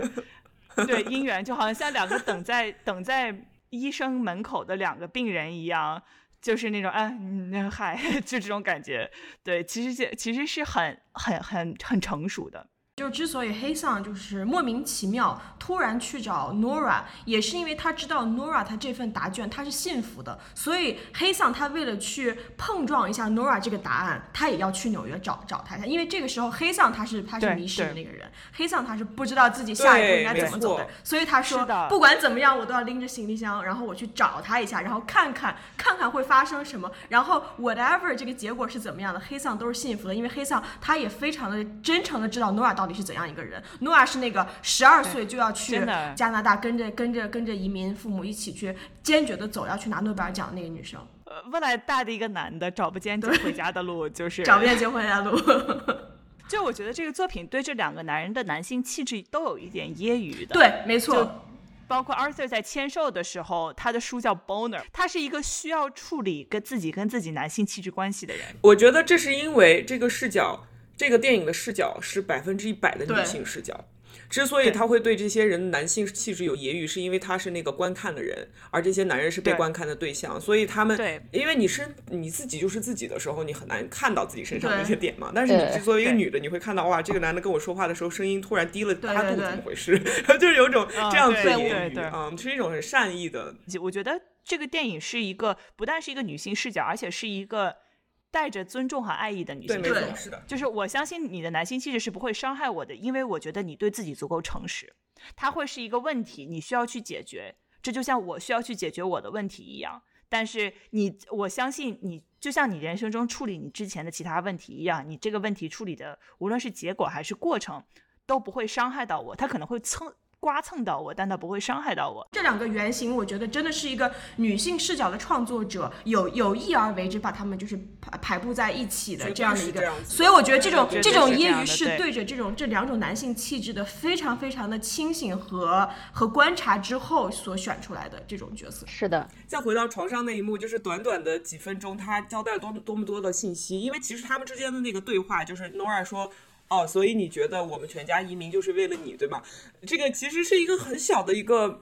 对姻缘，就好像像两个等在等在医生门口的两个病人一样。就是那种哎，那嗨，(laughs) 就这种感觉。对，其实这其实是很很很很成熟的。就之所以黑桑就是莫名其妙突然去找 Nora，也是因为他知道 Nora 他这份答卷他是信服的，所以黑桑他为了去碰撞一下 Nora 这个答案，他也要去纽约找找他一下，因为这个时候黑桑他是他是迷失的那个人，黑桑他是不知道自己下一步应该怎么走的，所以他说不管怎么样我都要拎着行李箱，然后我去找他一下，然后看看看看会发生什么，然后 whatever 这个结果是怎么样的，黑桑都是信服的，因为黑桑他也非常的真诚的知道 Nora 到底是怎样一个人，Nora 是那个十二岁就要去加拿大跟着跟着跟着移民父母一起去坚决的走，要去拿诺贝尔奖的那个女生，呃，未来大的一个男的找不见就回家的路，就是找不见结婚的路。(laughs) 就我觉得这个作品对这两个男人的男性气质都有一点揶揄的。对，没错，包括 Arthur 在签售的时候，他的书叫 Boner，他是一个需要处理跟自己跟自己男性气质关系的人。我觉得这是因为这个视角，这个电影的视角是百分之一百的女性视角。之所以他会对这些人男性气质有揶揄，是因为他是那个观看的人，而这些男人是被观看的对象，所以他们对因为你身你自己就是自己的时候，你很难看到自己身上的一些点嘛。但是你作为一个女的，你会看到哇，这个男的跟我说话的时候声音突然低了八度，怎么回事？(laughs) 就是有种这样子的对揶对对揄啊，是一种很善意的。我觉得这个电影是一个不但是一个女性视角，而且是一个带着尊重和爱意的女对，性对是的。就是我相信你的男性气质是不会伤害我的，因为我觉得你对自己足够诚实。它会是一个问题，你需要去解决，这就像我需要去解决我的问题一样。但是你，我相信你，就像你人生中处理你之前的其他问题一样，你这个问题处理的，无论是结果还是过程，都不会伤害到我。它可能会蹭刮蹭到我，但它不会伤害到我。这两个原型，我觉得真的是一个女性视角的创作者有有意而为之，把他们就是排排布在一起的这样的一个所以我觉得这种这种揶揄是对对着这种这两种男性气质的非常非常的清醒和和观察之后所选出来的这种角色。是的，再回到床上那一幕，就是短短的几分钟，他交代了多多么多的信息。因为其实他们之间的那个对话，就是 Nora 说：“哦，所以你觉得我们全家移民就是为了你，对吗？”这个其实是一个很小的一个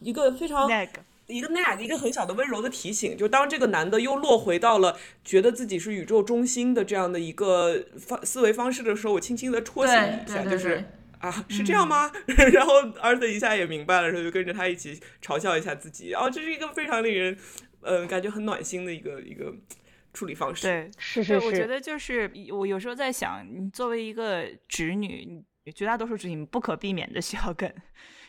一个非常那个一个 nag，一个很小的温柔的提醒，就当这个男的又落回到了觉得自己是宇宙中心的这样的一个方思维方式的时候，我轻轻的戳醒一下，就是。啊，是这样吗？(laughs) 然后儿子一下也明白了，然后就跟着他一起嘲笑一下自己。哦，这是一个非常令人，呃，感觉很暖心的一个一个处理方式。对，是，是是，我觉得就是我有时候在想，你作为一个直女，你绝大多数直女不可避免的需要跟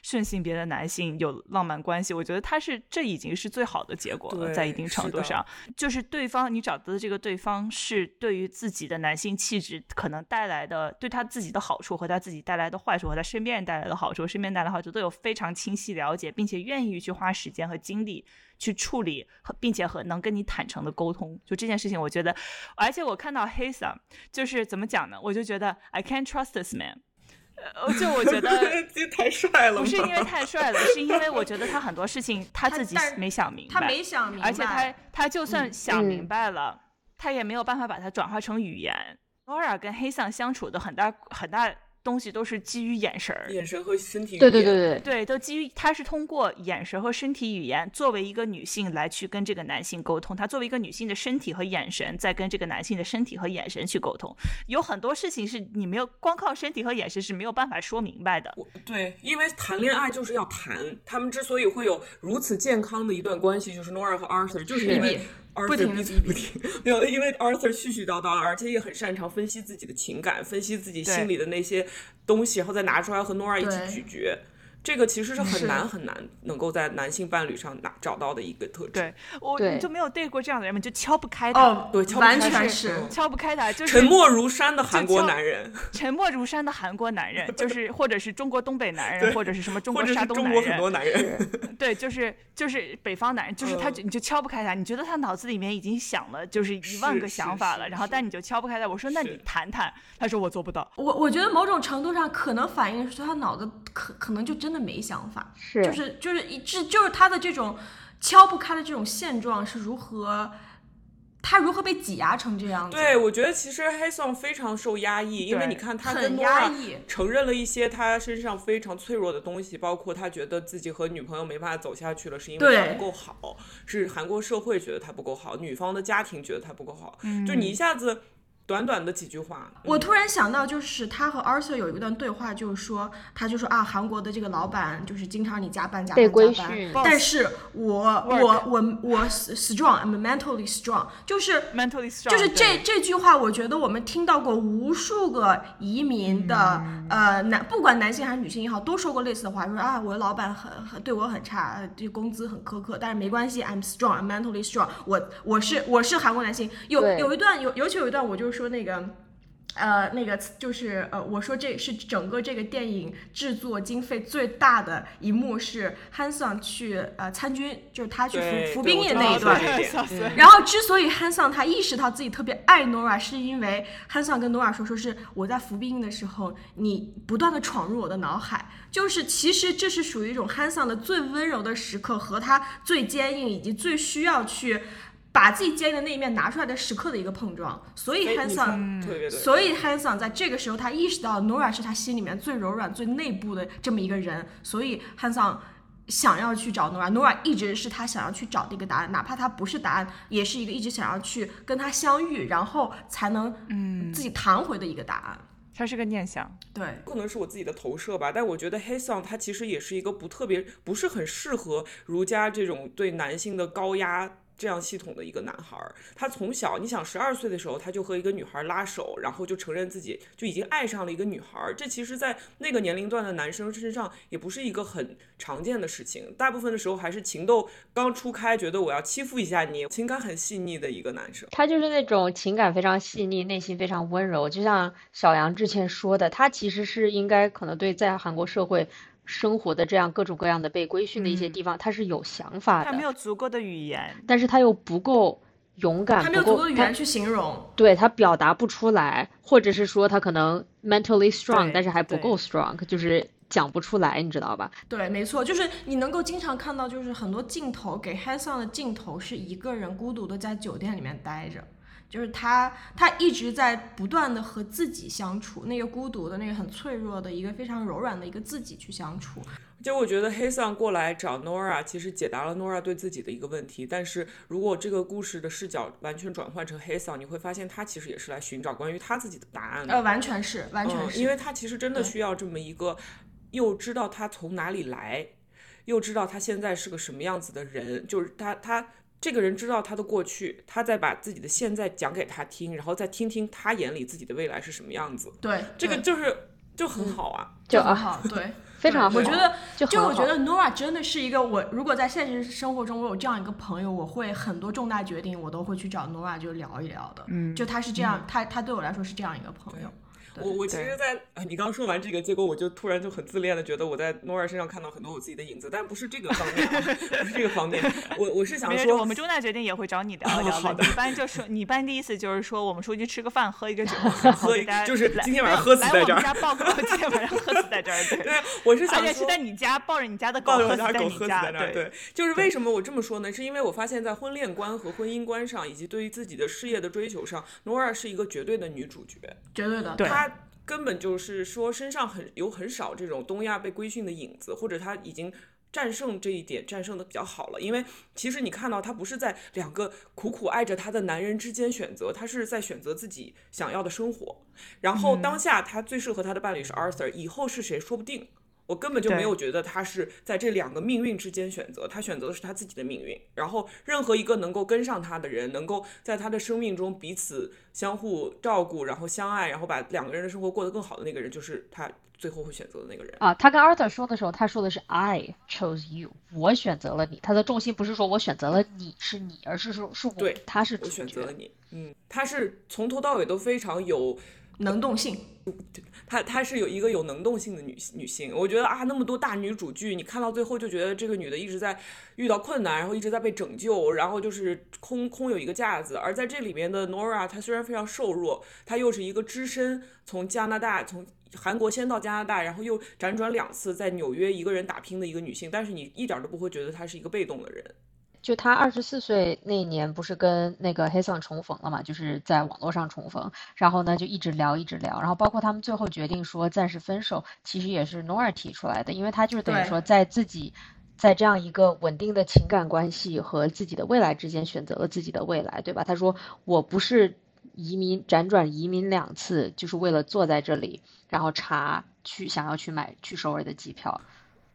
顺性别的男性有浪漫关系。我觉得他是这已经是最好的结果了，在一定程度上，就是对方你找到的这个对方是对于自己的男性气质可能带来的对他自己的好处和他自己带来的坏处和他身边人带来的好处，身边带来的好处都有非常清晰了解，并且愿意去花时间和精力去处理和并且和能跟你坦诚的沟通，就这件事情，我觉得，而且我看到黑桑，就是怎么讲呢？我就觉得 I can't trust this man，呃，就我觉得 (laughs) 这太帅了，不是因为太帅了，是因为我觉得他很多事情他自己没想明白，他没想明白，而且他他就算想明嗯白了，他也没有办法把它转化成语言。Nora 跟黑桑相处的很大很大东西都是基于眼神儿，眼神和身体语言。对对对对，对，都基于她是通过眼神和身体语言作为一个女性来去跟这个男性沟通，她作为一个女性的身体和眼神在跟这个男性的身体和眼神去沟通。有很多事情是你没有光靠身体和眼神是没有办法说明白的。对，因为谈恋爱就是要谈，他们之所以会有如此健康的一段关系，就是 Nora 和 Arthur，就是因为不停的不停，没有，因为 Arthur 絮絮叨叨，而且也很擅长分析自己的情感，分析自己心里的那些东西，然后再拿出来和 Nora 一起咀嚼。这个其实是很难很难能够在男性伴侣上拿找到的一个特质。对我你就没有 date 过这样的人吗？你就敲不开他，哦，对敲不完全是敲不开他，就是沉默如山的韩国男人，(laughs) 沉默如山的韩国男人，就 (laughs) 是或者是中国东北男人，或者是什么中或者是国山东男中国很多人，男人，(laughs) 对，就是就是北方男人，就是他你就敲不开他，你觉得他脑子里面已经想了就是一万个想法了，然后但你就敲不开他。我说那你谈谈，他说我做不到。我我觉得某种程度上可能反映出他脑子可可能就真的没想法，是就是就是一致就是他的这种敲不开的这种现状是如何，他如何被挤压成这样子？对，我觉得其实黑松非常受压抑，因为你看他跟很压抑承认了一些他身上非常脆弱的东西，包括他觉得自己和女朋友没办法走下去了，是因为他不够好，是韩国社会觉得他不够好，女方的家庭觉得他不够好，嗯就你一下子。短短的几句话。我突然想到，就是他和 Arthur 有一段对话，就是说，他就说啊，韩国的这个老板就是经常你加班加班加班，但是我我我我 strong，I'm mentally strong，就是 mentally strong，就是这这句话，我觉得我们听到过无数个移民的、呃男，不管男性还是女性也好，都说过类似的话，说啊，我的老板很很对我很差，呃这工资很苛刻，但是没关系，I'm strong，I'm mentally strong，我我是我是韩国男性，有有一段有尤其有一段，我就是说那个。呃，那个就是呃，我说这是整个这个电影制作经费最大的一幕是汉桑去呃参军，就是他去服服兵役那一段然后之所以汉桑他意识到自己特别爱 Nora，是因为汉桑跟 Nora 说，说是我在服兵役的时候，你不断的闯入我的脑海，就是其实这是属于一种汉桑的最温柔的时刻和他最坚硬以及最需要去把自己坚硬的那一面拿出来的时刻的一个碰撞，所以汉桑。桑特别对，所以 Hanson 在这个时候，他意识到 Nora 是他心里面最柔软、最内部的这么一个人，所以 Hanson 想要去找 Nora，Nora 一直是他想要去找的一个答案，哪怕他不是答案，也是一个一直想要去跟他相遇，然后才能嗯自己弹回的一个答案。它是个念想。对，不能是我自己的投射吧，但我觉得黑桑他其实也是一个不特别，不是很适合儒家这种对男性的高压。这样系统的一个男孩儿，他从小，你想十二岁的时候，他就和一个女孩拉手，然后就承认自己就已经爱上了一个女孩儿。这其实，在那个年龄段的男生身上，也不是一个很常见的事情。大部分的时候还是情窦刚初开，觉得我要欺负一下你，情感很细腻的一个男生。他就是那种情感非常细腻、内心非常温柔，就像小杨之前说的，他其实是应该可能对在韩国社会生活的这样各种各样的被规训的一些地方，他是有想法的他没，有足够的语言，但是他又不够勇敢，他没有足够的语言去形容。对他表达不出来，或者是说他可能 mentally strong，但是还不够 strong，就是讲不出来，你知道吧？对，没错，就是你能够经常看到，就是很多镜头给 Hanson 的镜头是一个人孤独的在酒店里面待着，就是他他一直在不断的和自己相处，那个孤独的那个很脆弱的一个非常柔软的一个自己去相处。就我觉得黑桑过来找 Nora，其实解答了 Nora 对自己的一个问题。但是如果这个故事的视角完全转换成黑桑，你会发现他其实也是来寻找关于他自己的答案的。呃，完全是，完全嗯，是，因为他其实真的需要这么一个，又知道他从哪里来，又知道他现在是个什么样子的人，就是他他这个人知道他的过去，他再把自己的现在讲给他听，然后再听听他眼里自己的未来是什么样子，对对这个就是就很好啊。就啊，很好，对。(laughs) 非常好我觉得，就就我觉得 Nora 真的是一个我，如果在现实生活中我有这样一个朋友，我会很多重大决定我都会去找 Nora 就聊一聊的。嗯就他是这样，他他对我来说是这样一个朋友。对我我其实在，呃你刚刚说完这个，结果我就突然就很自恋的觉得我在 Nora 身上看到很多我自己的影子，但不是这个方面、啊，(laughs) 不是这个方面。我我是想，说，我们重大决定也会找你聊 (laughs) 一聊哦好的你一般就说，你一般的意思就是说，我们出去吃个饭，喝一个酒，喝一就是来今天晚上来喝死在这儿来我们家报告，今天晚上喝死 (laughs) 在这儿，对。对，我是想而且是说在你家抱着你家的狗抱着喝在我家狗喝死你家，在那儿。对，就是为什么我这么说呢？是因为我发现，在婚恋观和婚姻观上，以及对于自己的事业的追求上，Nora 是一个绝对的女主角。绝对的。对她根本就是说身上很有很少这种东亚被规训的影子，或者她已经。战胜这一点战胜的比较好了，因为其实你看到她不是在两个苦苦爱着她的男人之间选择，她是在选择自己想要的生活。然后当下她最适合她的伴侣是 Arthur，以后是谁说不定。我根本就没有觉得他是在这两个命运之间选择，他选择的是他自己的命运。然后，任何一个能够跟上他的人，能够在他的生命中彼此相互照顾，然后相爱，然后把两个人的生活过得更好的那个人，就是他最后会选择的那个人。啊，他跟 Arthur 说的时候，他说的是 I chose you，我选择了你。他的重心不是说我选择了你是你，而是说是我对，他是我。选择了你。嗯，他是从头到尾都非常有能动性，她她是有一个有能动性的女女性，我觉得啊，那么多大女主剧，你看到最后就觉得这个女的一直在遇到困难，然后一直在被拯救，然后就是空空有一个架子。而在这里面的 Nora，她虽然非常瘦弱，她又是一个只身从加拿大从韩国先到加拿大，然后又辗转两次在纽约一个人打拼的一个女性，但是你一点都不会觉得她是一个被动的人。就他二十四岁那年，不是跟那个黑桑重逢了嘛？就是在网络上重逢，然后呢就一直聊，一直聊，然后包括他们最后决定说暂时分手，其实也是 Nora 提出来的，因为他就是等于说在自己在这样一个稳定的情感关系和自己的未来之间选择了自己的未来，对吧？他说我不是移民辗转移民两次，就是为了坐在这里，然后查去想要去买去首尔的机票。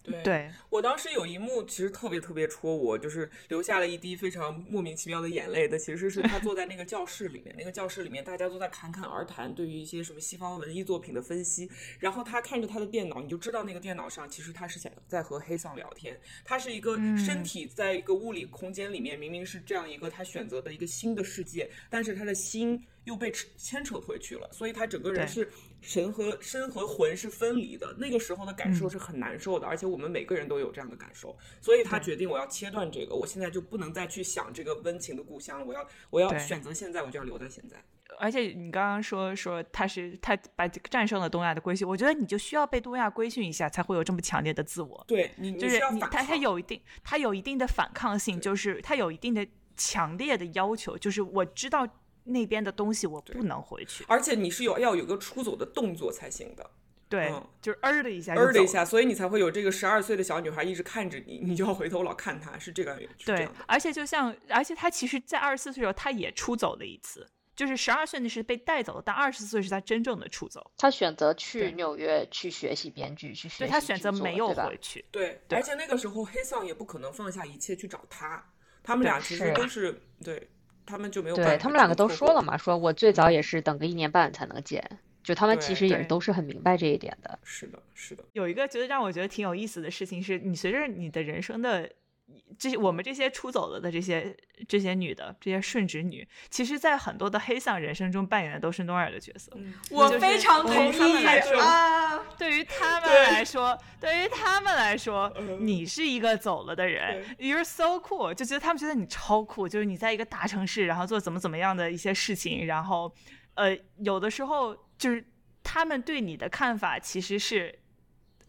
对，我当时有一幕其实特别特别戳我，就是流下了一滴非常莫名其妙的眼泪的，其实是他坐在那个教室里面，那个教室里面大家都在侃侃而谈，对于一些什么西方文艺作品的分析，然后他看着他的电脑，你就知道那个电脑上其实他是想在和黑桑聊天，他是一个身体在一个物理空间里面，明明是这样一个他选择的一个新的世界，但是他的心。又被牵扯回去了，所以他整个人是神和身和魂是分离的。那个时候的感受是很难受的，而且我们每个人都有这样的感受。所以他决定我要切断这个，我现在就不能再去想这个温情的故乡了。我要我要选择现在，我就要留在现在。而且你刚刚说说他是他把战胜了东亚的规训，我觉得你就需要被东亚规训一下，才会有这么强烈的自我。对，你就是你他他有一定他有一定的反抗性，就是他有一定的强烈的要求，就是我知道。那边的东西我不能回去，而且你是有要有个出走的动作才行的。对，就是嗯的一下，嗯的一下，所以你才会有这个十二岁的小女孩一直看着你，你就要回头老看她，是这个原因。对，而且就像，而且她其实，在二十四岁的时候，她也出走了一次，就是十二岁那是被带走的，但二十四岁是她真正的出走。她选择去纽约去学习编剧，去学。对，她选择没有回去。对，而且那个时候黑桑也不可能放下一切去找她，他们俩其实都是对。他们就没有对他们两个都说了嘛，说我最早也是等个一年半才能见，就他们其实也都是很明白这一点的。是的，是的。有一个觉得让我觉得挺有意思的事情是，你随着你的人生的这些，我们这些出走了的这些这些女的这些顺直女，其实，在很多的黑丧人生中扮演的都是诺尔的角色。我非常同意啊！对于他们来说，对于他们来说，你是一个走了的人，You're so cool，就觉得他们觉得你超酷，就是你在一个大城市，然后做怎么怎么样的一些事情，然后，呃，有的时候就是他们对你的看法其实是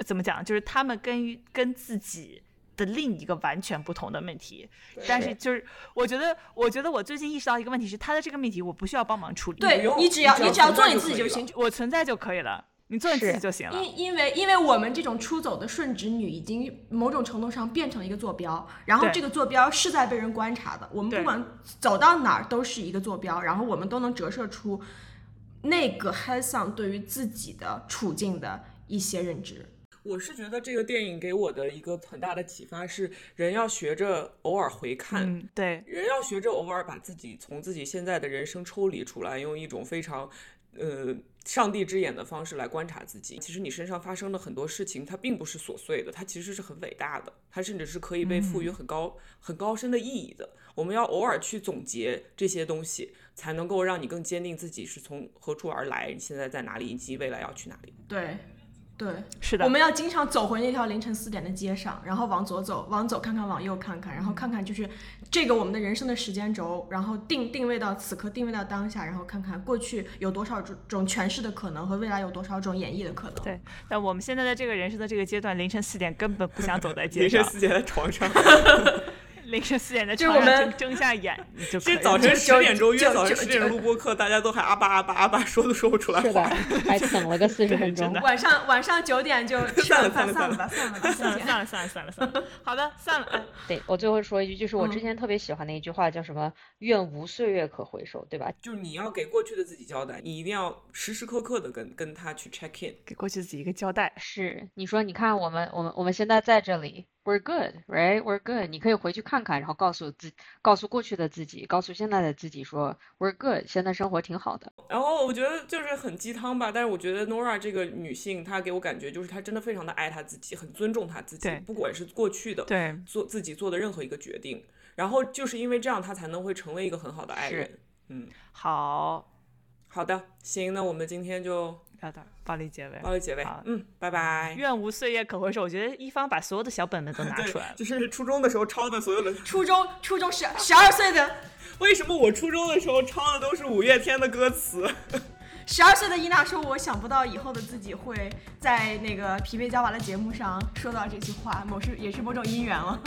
怎么讲，就是他们跟跟自己的另一个完全不同的命题，但是就是我觉得，我觉得我最近意识到一个问题是，他的这个命题我不需要帮忙处理，对你只要你只要做你自己就行，我存在就可以了。你做你自己就行了。因因为因为我们这种出走的顺直女，已经某种程度上变成了一个坐标，然后这个坐标是在被人观察的。我们不管走到哪儿都是一个坐标，然后我们都能折射出那个 h a s a n 对于自己的处境的一些认知。我是觉得这个电影给我的一个很大的启发是，人要学着偶尔回看，对，人要学着偶尔把自己从自己现在的人生抽离出来，用一种非常。呃，上帝之眼的方式来观察自己。其实你身上发生的很多事情，它并不是琐碎的，它其实是很伟大的，它甚至是可以被赋予很高、很高深的意义的。我们要偶尔去总结这些东西，才能够让你更坚定自己是从何处而来，你现在在哪里，以及未来要去哪里。对。对，是的，我们要经常走回那条凌晨四点的街上，然后往左走，往左看看，往右看看，然后看看就是这个我们的人生的时间轴，然后定定位到此刻，定位到当下，然后看看过去有多少种种诠释的可能，和未来有多少种演绎的可能。对，但我们现在的这个人生的这个阶段，凌晨四点根本不想 (laughs) 走在街上，凌晨四点在床上。(laughs) (laughs) 凌晨四点的就是我们睁下眼，就这早晨十点钟约早晨十点录播课，大家都还阿巴阿巴阿巴 (laughs) 说都说不出来话，还 (laughs) 等了个四十分钟。晚上晚上九点就 (laughs) 算了算了算了吧算了算了算了算了算了算了。好的，算了。对我最后说一句，就是我之前特别喜欢的一句话，叫什么“愿无岁月可回首”，对吧？就是你要给过去的自己交代，你一定要时时刻刻的跟跟他去 check in，给过去自己一个交代。是你说，你看我们我们我们现在在这里。We're good, right? We're good. 你可以回去看看，然后告诉自，告诉过去的自己，告诉现在的自己说，We're good. 现在生活挺好的。然后我觉得就是很鸡汤吧，但是我觉得 Nora 这个女性，她给我感觉就是她真的非常的爱她自己，很尊重她自己，不管是过去的，对，做自己做的任何一个决定。然后就是因为这样，她才能会成为一个很好的爱人。嗯，好，好的，行，那我们今天就。好的，暴力结尾，暴力结尾，嗯，拜拜。愿无岁月可回首。我觉得一方把所有的小本本都拿出来 (laughs) 了，就是初中的时候抄的所有的。初中，初中十十二岁的。为什么我初中的时候抄的都是五月天的歌词？(laughs) 十二岁的伊娜说：“我想不到以后的自己会在那个疲惫娇娃的节目上说到这句话，某是也是某种姻缘了。”